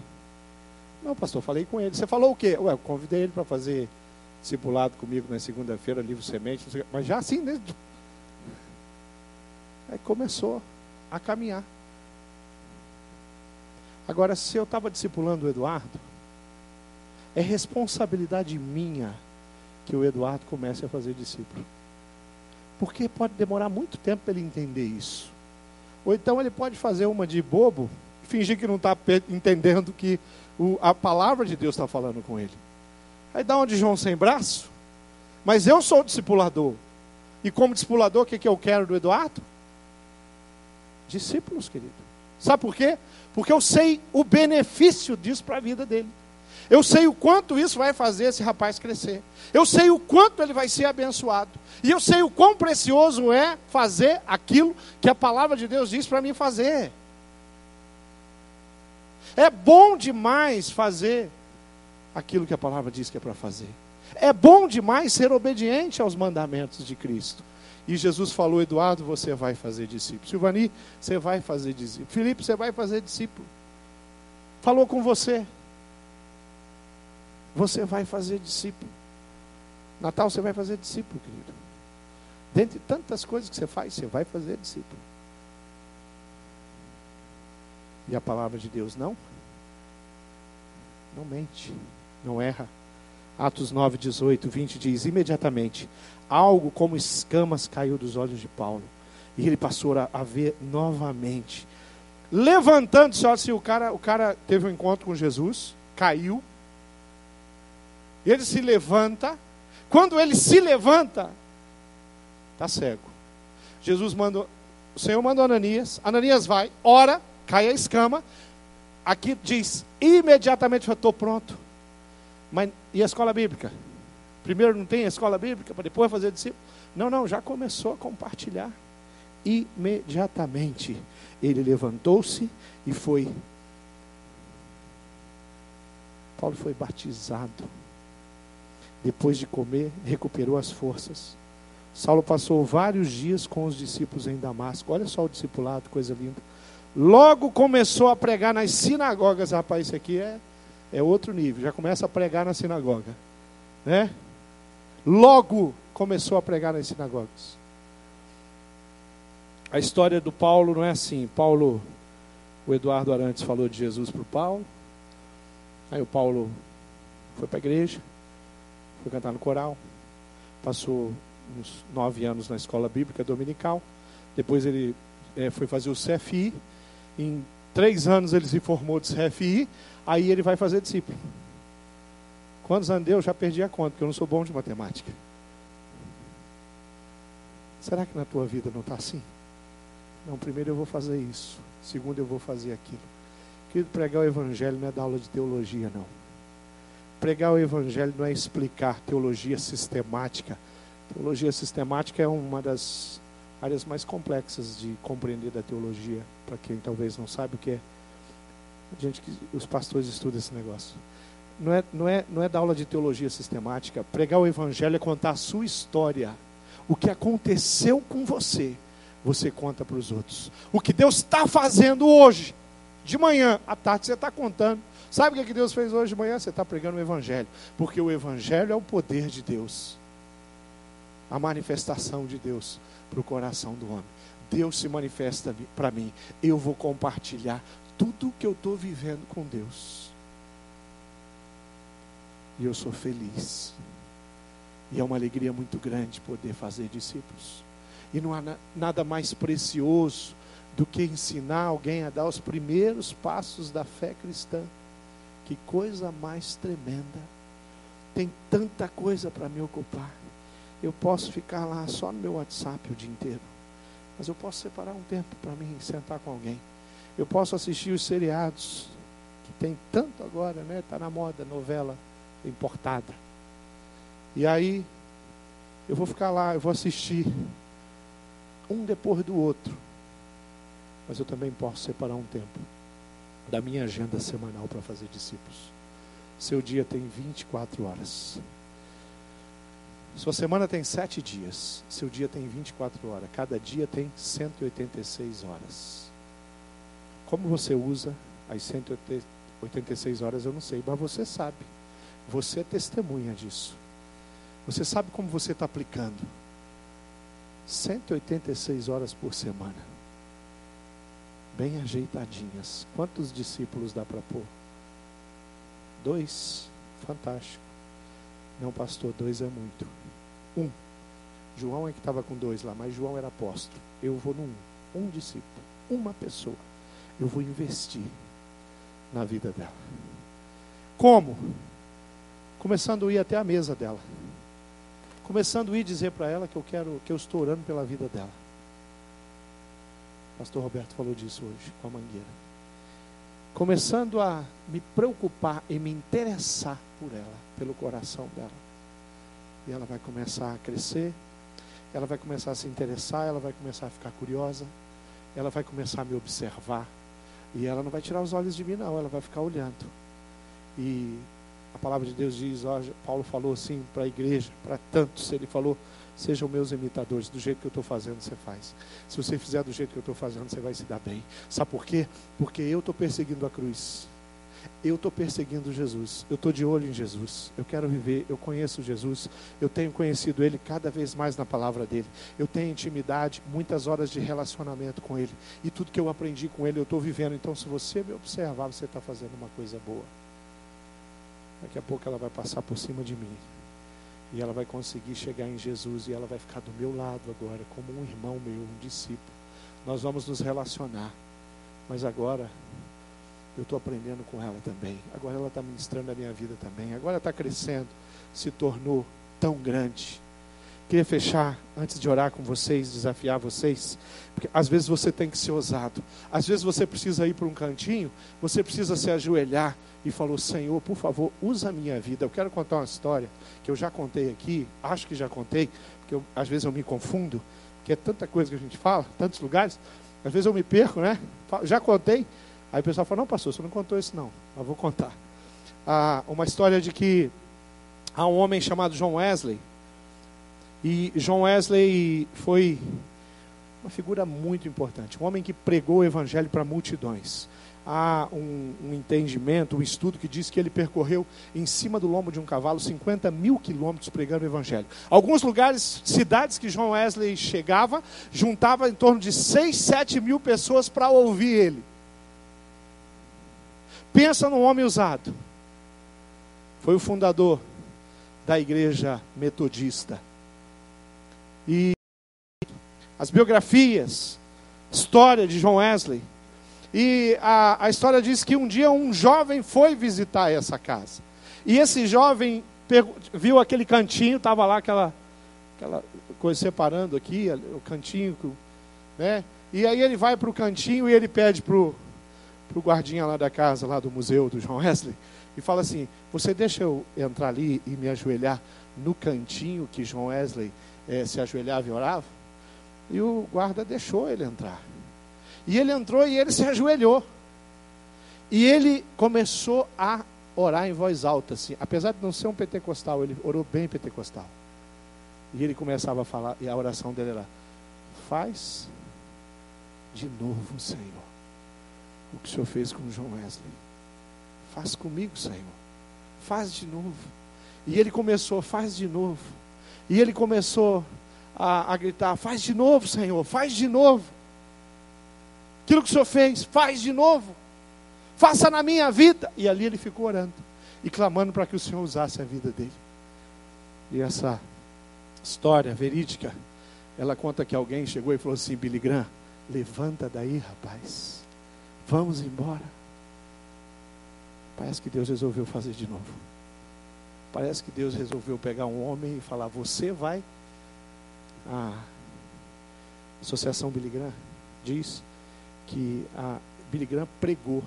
Não, pastor, falei com ele. Você falou o quê? Ué, eu convidei ele para fazer discipulado comigo na segunda-feira, livro semente, mas já assim, né? Aí começou a caminhar. Agora, se eu estava discipulando o Eduardo, é responsabilidade minha que o Eduardo comece a fazer discípulo. Porque pode demorar muito tempo para ele entender isso. Ou então ele pode fazer uma de bobo, fingir que não está entendendo que o, a palavra de Deus está falando com ele. Aí dá um de João sem braço. Mas eu sou discipulador. E como discipulador, o que, que eu quero do Eduardo? Discípulos, querido. Sabe por quê? Porque eu sei o benefício disso para a vida dele. Eu sei o quanto isso vai fazer esse rapaz crescer. Eu sei o quanto ele vai ser abençoado. E eu sei o quão precioso é fazer aquilo que a palavra de Deus diz para mim fazer. É bom demais fazer aquilo que a palavra diz que é para fazer. É bom demais ser obediente aos mandamentos de Cristo. E Jesus falou: Eduardo, você vai fazer discípulo. Silvani, você vai fazer discípulo. Felipe, você vai fazer discípulo. Falou com você. Você vai fazer discípulo. Natal, você vai fazer discípulo, querido. Dentre tantas coisas que você faz, você vai fazer discípulo. E a palavra de Deus não? Não mente, não erra. Atos 9, 18, 20 diz: imediatamente, algo como escamas caiu dos olhos de Paulo. E ele passou a, a ver novamente. Levantando-se, assim, o cara, o cara teve um encontro com Jesus, caiu. Ele se levanta. Quando ele se levanta, está cego. Jesus mandou, o Senhor mandou Ananias. Ananias vai, ora, cai a escama. Aqui diz, imediatamente eu estou pronto. Mas e a escola bíblica? Primeiro não tem a escola bíblica para depois fazer discípulo? Não, não, já começou a compartilhar. Imediatamente ele levantou-se e foi. Paulo foi batizado. Depois de comer, recuperou as forças. Saulo passou vários dias com os discípulos em Damasco. Olha só o discipulado, coisa linda. Logo começou a pregar nas sinagogas. Rapaz, isso aqui é, é outro nível. Já começa a pregar na sinagoga. Né? Logo começou a pregar nas sinagogas. A história do Paulo não é assim. Paulo, o Eduardo Arantes falou de Jesus para o Paulo. Aí o Paulo foi para a igreja, foi cantar no coral, passou uns nove anos na escola bíblica dominical, depois ele é, foi fazer o CFI, em três anos ele se formou de CFI, aí ele vai fazer discípulo. Quantos anos deu? Eu já perdi a conta, porque eu não sou bom de matemática. Será que na tua vida não está assim? Não, primeiro eu vou fazer isso, segundo eu vou fazer aquilo. Querido, pregar o evangelho não é dar aula de teologia, não. Pregar o evangelho não é explicar teologia sistemática. Teologia sistemática é uma das áreas mais complexas de compreender da teologia, para quem talvez não sabe o que é. A gente que os pastores estudam esse negócio. Não é, não é, não é dar aula de teologia sistemática. Pregar o evangelho é contar a sua história o que aconteceu com você, você conta para os outros. O que Deus está fazendo hoje, de manhã, à tarde, você está contando. Sabe o que Deus fez hoje de manhã? Você está pregando o Evangelho. Porque o Evangelho é o poder de Deus a manifestação de Deus para o coração do homem. Deus se manifesta para mim. Eu vou compartilhar tudo que eu estou vivendo com Deus. E eu sou feliz. E é uma alegria muito grande poder fazer discípulos. E não há nada mais precioso do que ensinar alguém a dar os primeiros passos da fé cristã. Que coisa mais tremenda. Tem tanta coisa para me ocupar. Eu posso ficar lá só no meu WhatsApp o dia inteiro. Mas eu posso separar um tempo para mim sentar com alguém. Eu posso assistir os seriados, que tem tanto agora, né? Está na moda, novela importada. E aí, eu vou ficar lá, eu vou assistir um depois do outro. Mas eu também posso separar um tempo da minha agenda semanal para fazer discípulos. Seu dia tem 24 horas. Sua semana tem sete dias. Seu dia tem 24 horas. Cada dia tem 186 horas. Como você usa as 186 horas, eu não sei, mas você sabe. Você é testemunha disso. Você sabe como você está aplicando? 186 horas por semana. Bem ajeitadinhas. Quantos discípulos dá para pôr? Dois. Fantástico. Não, pastor, dois é muito. Um. João é que estava com dois lá, mas João era apóstolo. Eu vou no um. Um discípulo. Uma pessoa. Eu vou investir na vida dela. Como? Começando a ir até a mesa dela começando a ir dizer para ela que eu quero, que eu estou orando pela vida dela. Pastor Roberto falou disso hoje com a mangueira. Começando a me preocupar e me interessar por ela, pelo coração dela. E ela vai começar a crescer, ela vai começar a se interessar, ela vai começar a ficar curiosa, ela vai começar a me observar. E ela não vai tirar os olhos de mim, não, ela vai ficar olhando. E a palavra de Deus diz, ó, Paulo falou assim para a igreja, para tantos, ele falou, sejam meus imitadores, do jeito que eu estou fazendo, você faz. Se você fizer do jeito que eu estou fazendo, você vai se dar bem. Sabe por quê? Porque eu estou perseguindo a cruz. Eu estou perseguindo Jesus, eu estou de olho em Jesus, eu quero viver, eu conheço Jesus, eu tenho conhecido Ele cada vez mais na palavra dEle, eu tenho intimidade, muitas horas de relacionamento com Ele, e tudo que eu aprendi com Ele eu estou vivendo. Então, se você me observar, você está fazendo uma coisa boa. Daqui a pouco ela vai passar por cima de mim. E ela vai conseguir chegar em Jesus e ela vai ficar do meu lado agora, como um irmão meu, um discípulo. Nós vamos nos relacionar. Mas agora eu estou aprendendo com ela também. Agora ela está ministrando a minha vida também. Agora está crescendo, se tornou tão grande. Queria fechar, antes de orar com vocês, desafiar vocês, porque às vezes você tem que ser ousado, às vezes você precisa ir para um cantinho, você precisa se ajoelhar e falou: Senhor, por favor, usa a minha vida. Eu quero contar uma história que eu já contei aqui, acho que já contei, porque eu, às vezes eu me confundo, que é tanta coisa que a gente fala, tantos lugares, às vezes eu me perco, né? Já contei. Aí o pessoal fala: Não, pastor, você não contou isso, não. Eu vou contar. Ah, uma história de que há um homem chamado John Wesley e John Wesley foi uma figura muito importante, um homem que pregou o evangelho para multidões. Há um, um, entendimento, um estudo que diz que ele percorreu em cima do lombo de um cavalo 50 mil quilômetros pregando o evangelho. Alguns lugares, cidades que John Wesley chegava, juntava em torno de 6, 7 mil pessoas para ouvir ele. Pensa num homem usado. Foi o fundador da igreja metodista. E as biografias, história de John Wesley. E a, a história diz que um dia um jovem foi visitar essa casa. E esse jovem viu aquele cantinho, estava lá aquela, aquela coisa separando aqui, o cantinho, né? E aí ele vai para o cantinho e ele pede para o guardinha lá da casa, lá do museu do John Wesley, e fala assim: Você deixa eu entrar ali e me ajoelhar no cantinho que John Wesley eh, se ajoelhava e orava? E o guarda deixou ele entrar. E ele entrou e ele se ajoelhou. E ele começou a orar em voz alta, assim. Apesar de não ser um pentecostal, ele orou bem pentecostal. E ele começava a falar, e a oração dele era: Faz de novo, Senhor, o que o Senhor fez com João Wesley. Faz comigo, Senhor. Faz de novo. E ele começou, faz de novo. E ele começou a, a gritar: Faz de novo, Senhor, faz de novo. Aquilo que o Senhor fez, faz de novo. Faça na minha vida. E ali ele ficou orando e clamando para que o Senhor usasse a vida dele. E essa história verídica, ela conta que alguém chegou e falou assim: Billy Graham, levanta daí, rapaz. Vamos embora. Parece que Deus resolveu fazer de novo. Parece que Deus resolveu pegar um homem e falar: Você vai a Associação Billy Graham diz que a Billy Graham pregou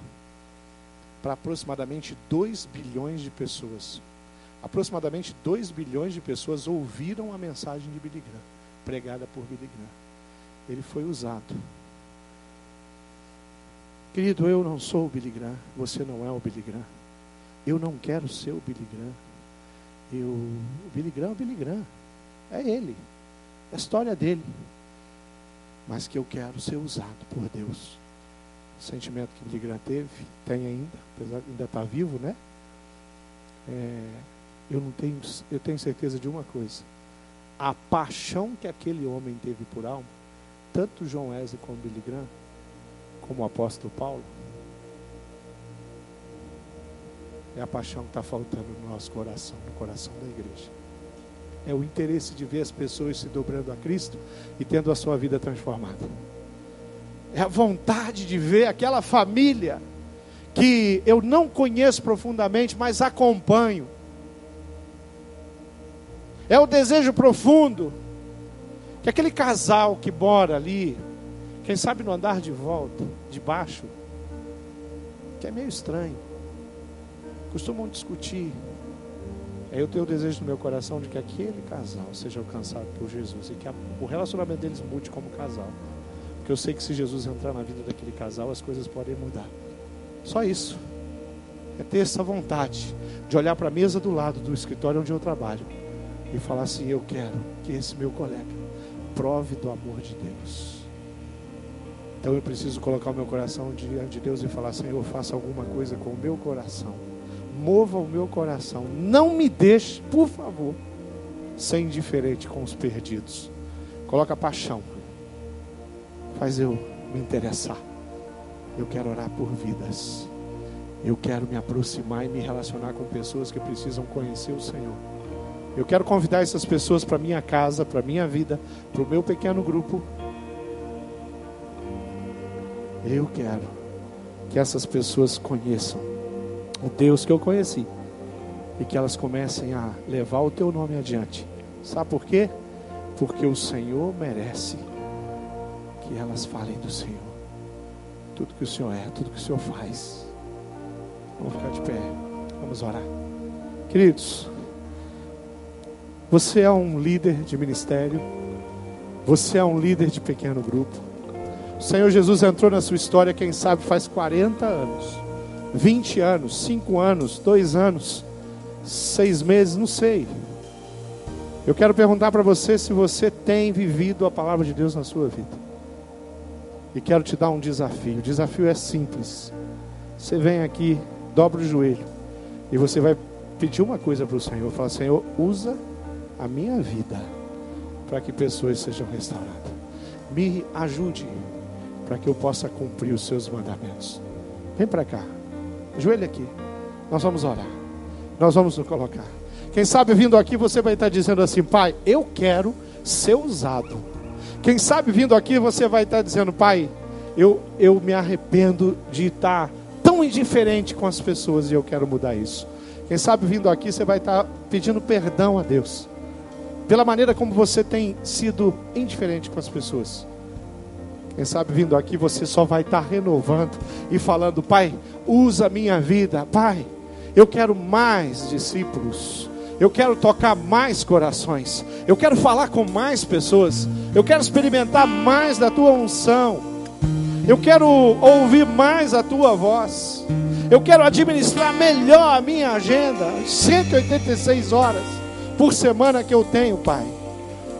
para aproximadamente 2 bilhões de pessoas. Aproximadamente 2 bilhões de pessoas ouviram a mensagem de Billy Graham, pregada por Billy Graham. Ele foi usado. Querido, eu não sou o Billy Graham, você não é o Billy Graham. Eu não quero ser o Billy Graham. Eu, o Billy Graham é o Billy Graham. É ele a história dele. Mas que eu quero ser usado por Deus. O sentimento que Graham teve, tem ainda, apesar de ainda estar tá vivo, né? É, eu não tenho, eu tenho certeza de uma coisa. A paixão que aquele homem teve por alma, tanto João Wesley como Billy Graham, como o apóstolo Paulo, é a paixão que está faltando no nosso coração, no coração da igreja é o interesse de ver as pessoas se dobrando a Cristo e tendo a sua vida transformada. É a vontade de ver aquela família que eu não conheço profundamente, mas acompanho. É o desejo profundo que aquele casal que mora ali, quem sabe no andar de volta, de baixo, que é meio estranho, costumam discutir eu tenho o desejo no meu coração de que aquele casal seja alcançado por Jesus e que a, o relacionamento deles mude como casal. Porque eu sei que se Jesus entrar na vida daquele casal, as coisas podem mudar. Só isso. É ter essa vontade de olhar para a mesa do lado do escritório onde eu trabalho e falar assim: Eu quero que esse meu colega prove do amor de Deus. Então eu preciso colocar o meu coração diante de Deus e falar: Senhor, faça alguma coisa com o meu coração mova o meu coração. Não me deixe, por favor, ser indiferente com os perdidos. Coloca paixão. Faz eu me interessar. Eu quero orar por vidas. Eu quero me aproximar e me relacionar com pessoas que precisam conhecer o Senhor. Eu quero convidar essas pessoas para minha casa, para minha vida, para o meu pequeno grupo. Eu quero que essas pessoas conheçam o Deus que eu conheci. E que elas comecem a levar o teu nome adiante. Sabe por quê? Porque o Senhor merece que elas falem do Senhor. Tudo que o Senhor é, tudo que o Senhor faz. Vamos ficar de pé. Vamos orar. Queridos, você é um líder de ministério. Você é um líder de pequeno grupo. O Senhor Jesus entrou na sua história, quem sabe, faz 40 anos. 20 anos, 5 anos, 2 anos, 6 meses, não sei. Eu quero perguntar para você se você tem vivido a palavra de Deus na sua vida. E quero te dar um desafio. O desafio é simples. Você vem aqui, dobra o joelho e você vai pedir uma coisa para o Senhor. Fala, Senhor, usa a minha vida para que pessoas sejam restauradas. Me ajude para que eu possa cumprir os seus mandamentos. Vem para cá. Joelho aqui. Nós vamos orar. Nós vamos nos colocar. Quem sabe vindo aqui você vai estar dizendo assim, pai, eu quero ser usado. Quem sabe vindo aqui você vai estar dizendo, pai, eu, eu me arrependo de estar tão indiferente com as pessoas e eu quero mudar isso. Quem sabe vindo aqui você vai estar pedindo perdão a Deus pela maneira como você tem sido indiferente com as pessoas. Quem sabe vindo aqui você só vai estar renovando e falando: Pai, usa minha vida, Pai. Eu quero mais discípulos. Eu quero tocar mais corações. Eu quero falar com mais pessoas. Eu quero experimentar mais da tua unção. Eu quero ouvir mais a tua voz. Eu quero administrar melhor a minha agenda. 186 horas por semana que eu tenho, Pai.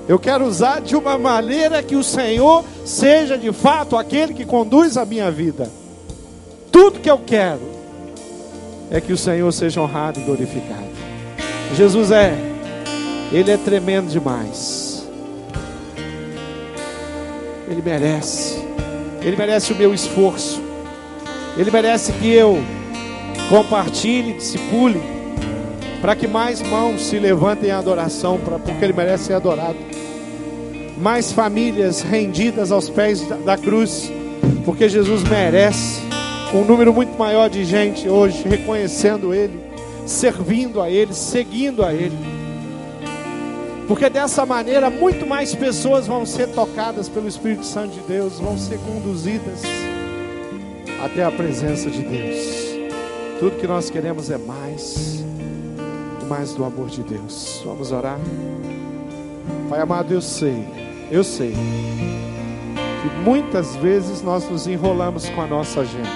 Eu quero usar de uma maneira que o Senhor seja de fato aquele que conduz a minha vida. Tudo que eu quero é que o Senhor seja honrado e glorificado. Jesus é, Ele é tremendo demais. Ele merece, Ele merece o meu esforço, Ele merece que eu compartilhe, discipule, para que mais mãos se levantem em adoração, pra, porque Ele merece ser adorado. Mais famílias rendidas aos pés da, cruz, porque Jesus merece um número muito maior de gente hoje reconhecendo Ele, servindo a Ele, seguindo a Ele. Porque dessa maneira muito mais pessoas vão ser tocadas pelo Espírito Santo de Deus, vão ser conduzidas até a presença de Deus. Tudo que nós queremos é mais, mais do amor de Deus. Vamos orar. Pai amado, eu sei, eu sei que muitas vezes nós nos enrolamos com a nossa agenda.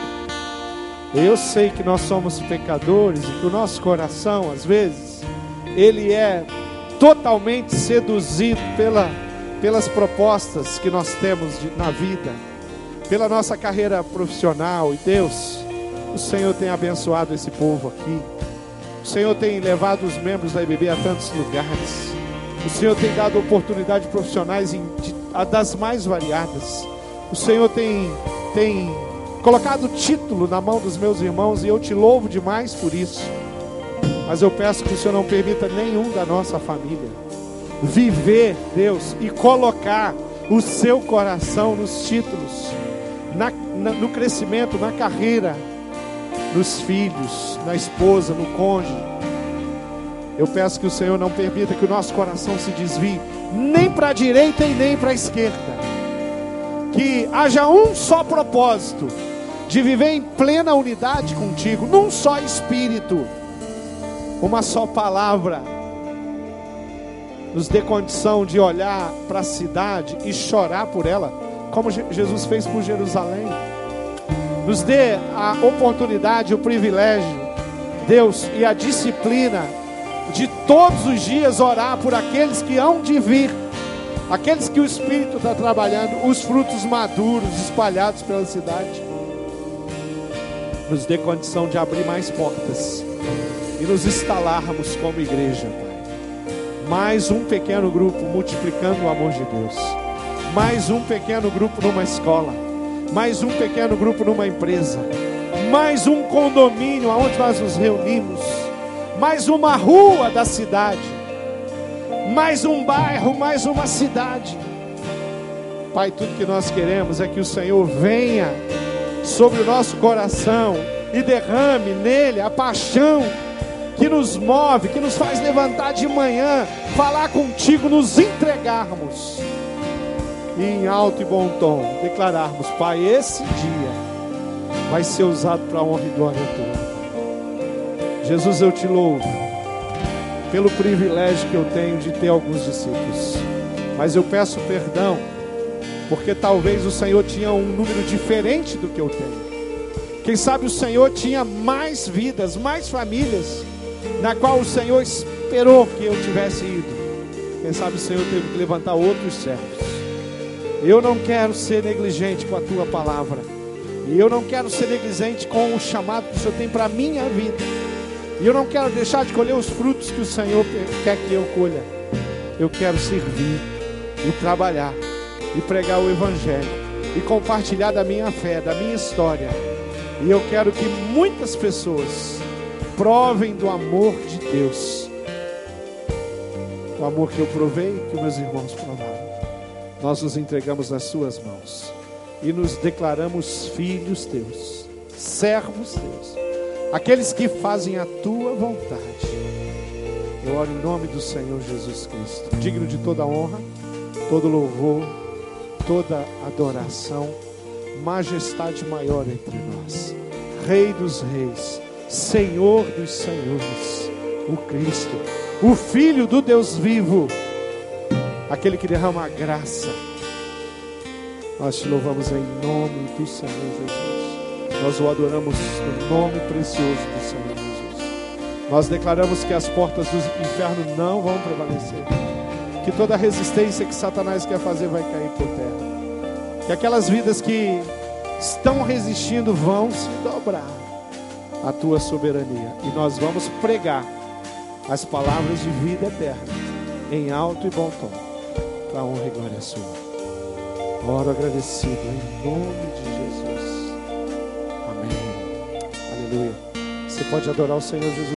Eu sei que nós somos pecadores e que o nosso coração, às vezes, ele é totalmente seduzido pela, pelas propostas que nós temos de, na vida, pela nossa carreira profissional. E Deus, o Senhor tem abençoado esse povo aqui. O Senhor tem levado os membros da IBB a tantos lugares. O Senhor tem dado oportunidades profissionais em, de, das mais variadas. O Senhor tem, tem colocado título na mão dos meus irmãos e eu te louvo demais por isso. Mas eu peço que o Senhor não permita nenhum da nossa família viver, Deus, e colocar o seu coração nos títulos, na, na, no crescimento, na carreira, nos filhos, na esposa, no cônjuge. Eu peço que o Senhor não permita que o nosso coração se desvie nem para a direita e nem para a esquerda. Que haja um só propósito de viver em plena unidade contigo, num só espírito, uma só palavra, nos dê condição de olhar para a cidade e chorar por ela, como Jesus fez por Jerusalém. Nos dê a oportunidade, o privilégio, Deus, e a disciplina de todos os dias orar por aqueles que hão de vir, aqueles que o Espírito está trabalhando, os frutos maduros espalhados pela cidade nos dê condição de abrir mais portas e nos instalarmos como igreja, Pai. Mais um pequeno grupo multiplicando o amor de Deus. Mais um pequeno grupo numa escola. Mais um pequeno grupo numa empresa. Mais um condomínio onde nós nos reunimos. Mais uma rua da cidade. Mais um bairro, mais uma cidade. Pai, tudo que nós queremos é que o Senhor venha sobre o nosso coração e derrame nele a paixão que nos move, que nos faz levantar de manhã, falar contigo, nos entregarmos e em alto e bom tom declararmos: Pai, esse dia vai ser usado para a honra e glória tua. Jesus, eu te louvo pelo privilégio que eu tenho de ter alguns discípulos, mas eu peço perdão porque talvez o Senhor tinha um número diferente do que eu tenho. Quem sabe o Senhor tinha mais vidas, mais famílias, na qual o Senhor esperou que eu tivesse ido. Quem sabe o Senhor teve que levantar outros servos. Eu não quero ser negligente com a tua palavra. E eu não quero ser negligente com o chamado que o Senhor tem para a minha vida. E eu não quero deixar de colher os frutos que o Senhor quer que eu colha. Eu quero servir e trabalhar e pregar o Evangelho e compartilhar da minha fé, da minha história. E eu quero que muitas pessoas provem do amor de Deus. O amor que eu provei, que meus irmãos provaram. Nós nos entregamos nas Suas mãos e nos declaramos filhos teus, servos teus, aqueles que fazem a tua vontade. Eu oro em nome do Senhor Jesus Cristo, digno de toda honra, todo louvor, toda adoração, majestade maior entre nós, Rei dos Reis, Senhor dos Senhores, o Cristo, o Filho do Deus vivo, aquele que derrama a graça. Nós te louvamos em nome do Senhor Jesus. Nós o adoramos no nome precioso do Senhor Jesus. Nós declaramos que as portas do inferno não vão prevalecer. Que toda resistência que Satanás quer fazer vai cair por terra. Que aquelas vidas que estão resistindo vão se dobrar à tua soberania. E nós vamos pregar as palavras de vida eterna em alto e bom tom, para honra e glória sua. Oro agradecido em nome de Jesus. Aleluia. Você pode adorar o Senhor Jesus.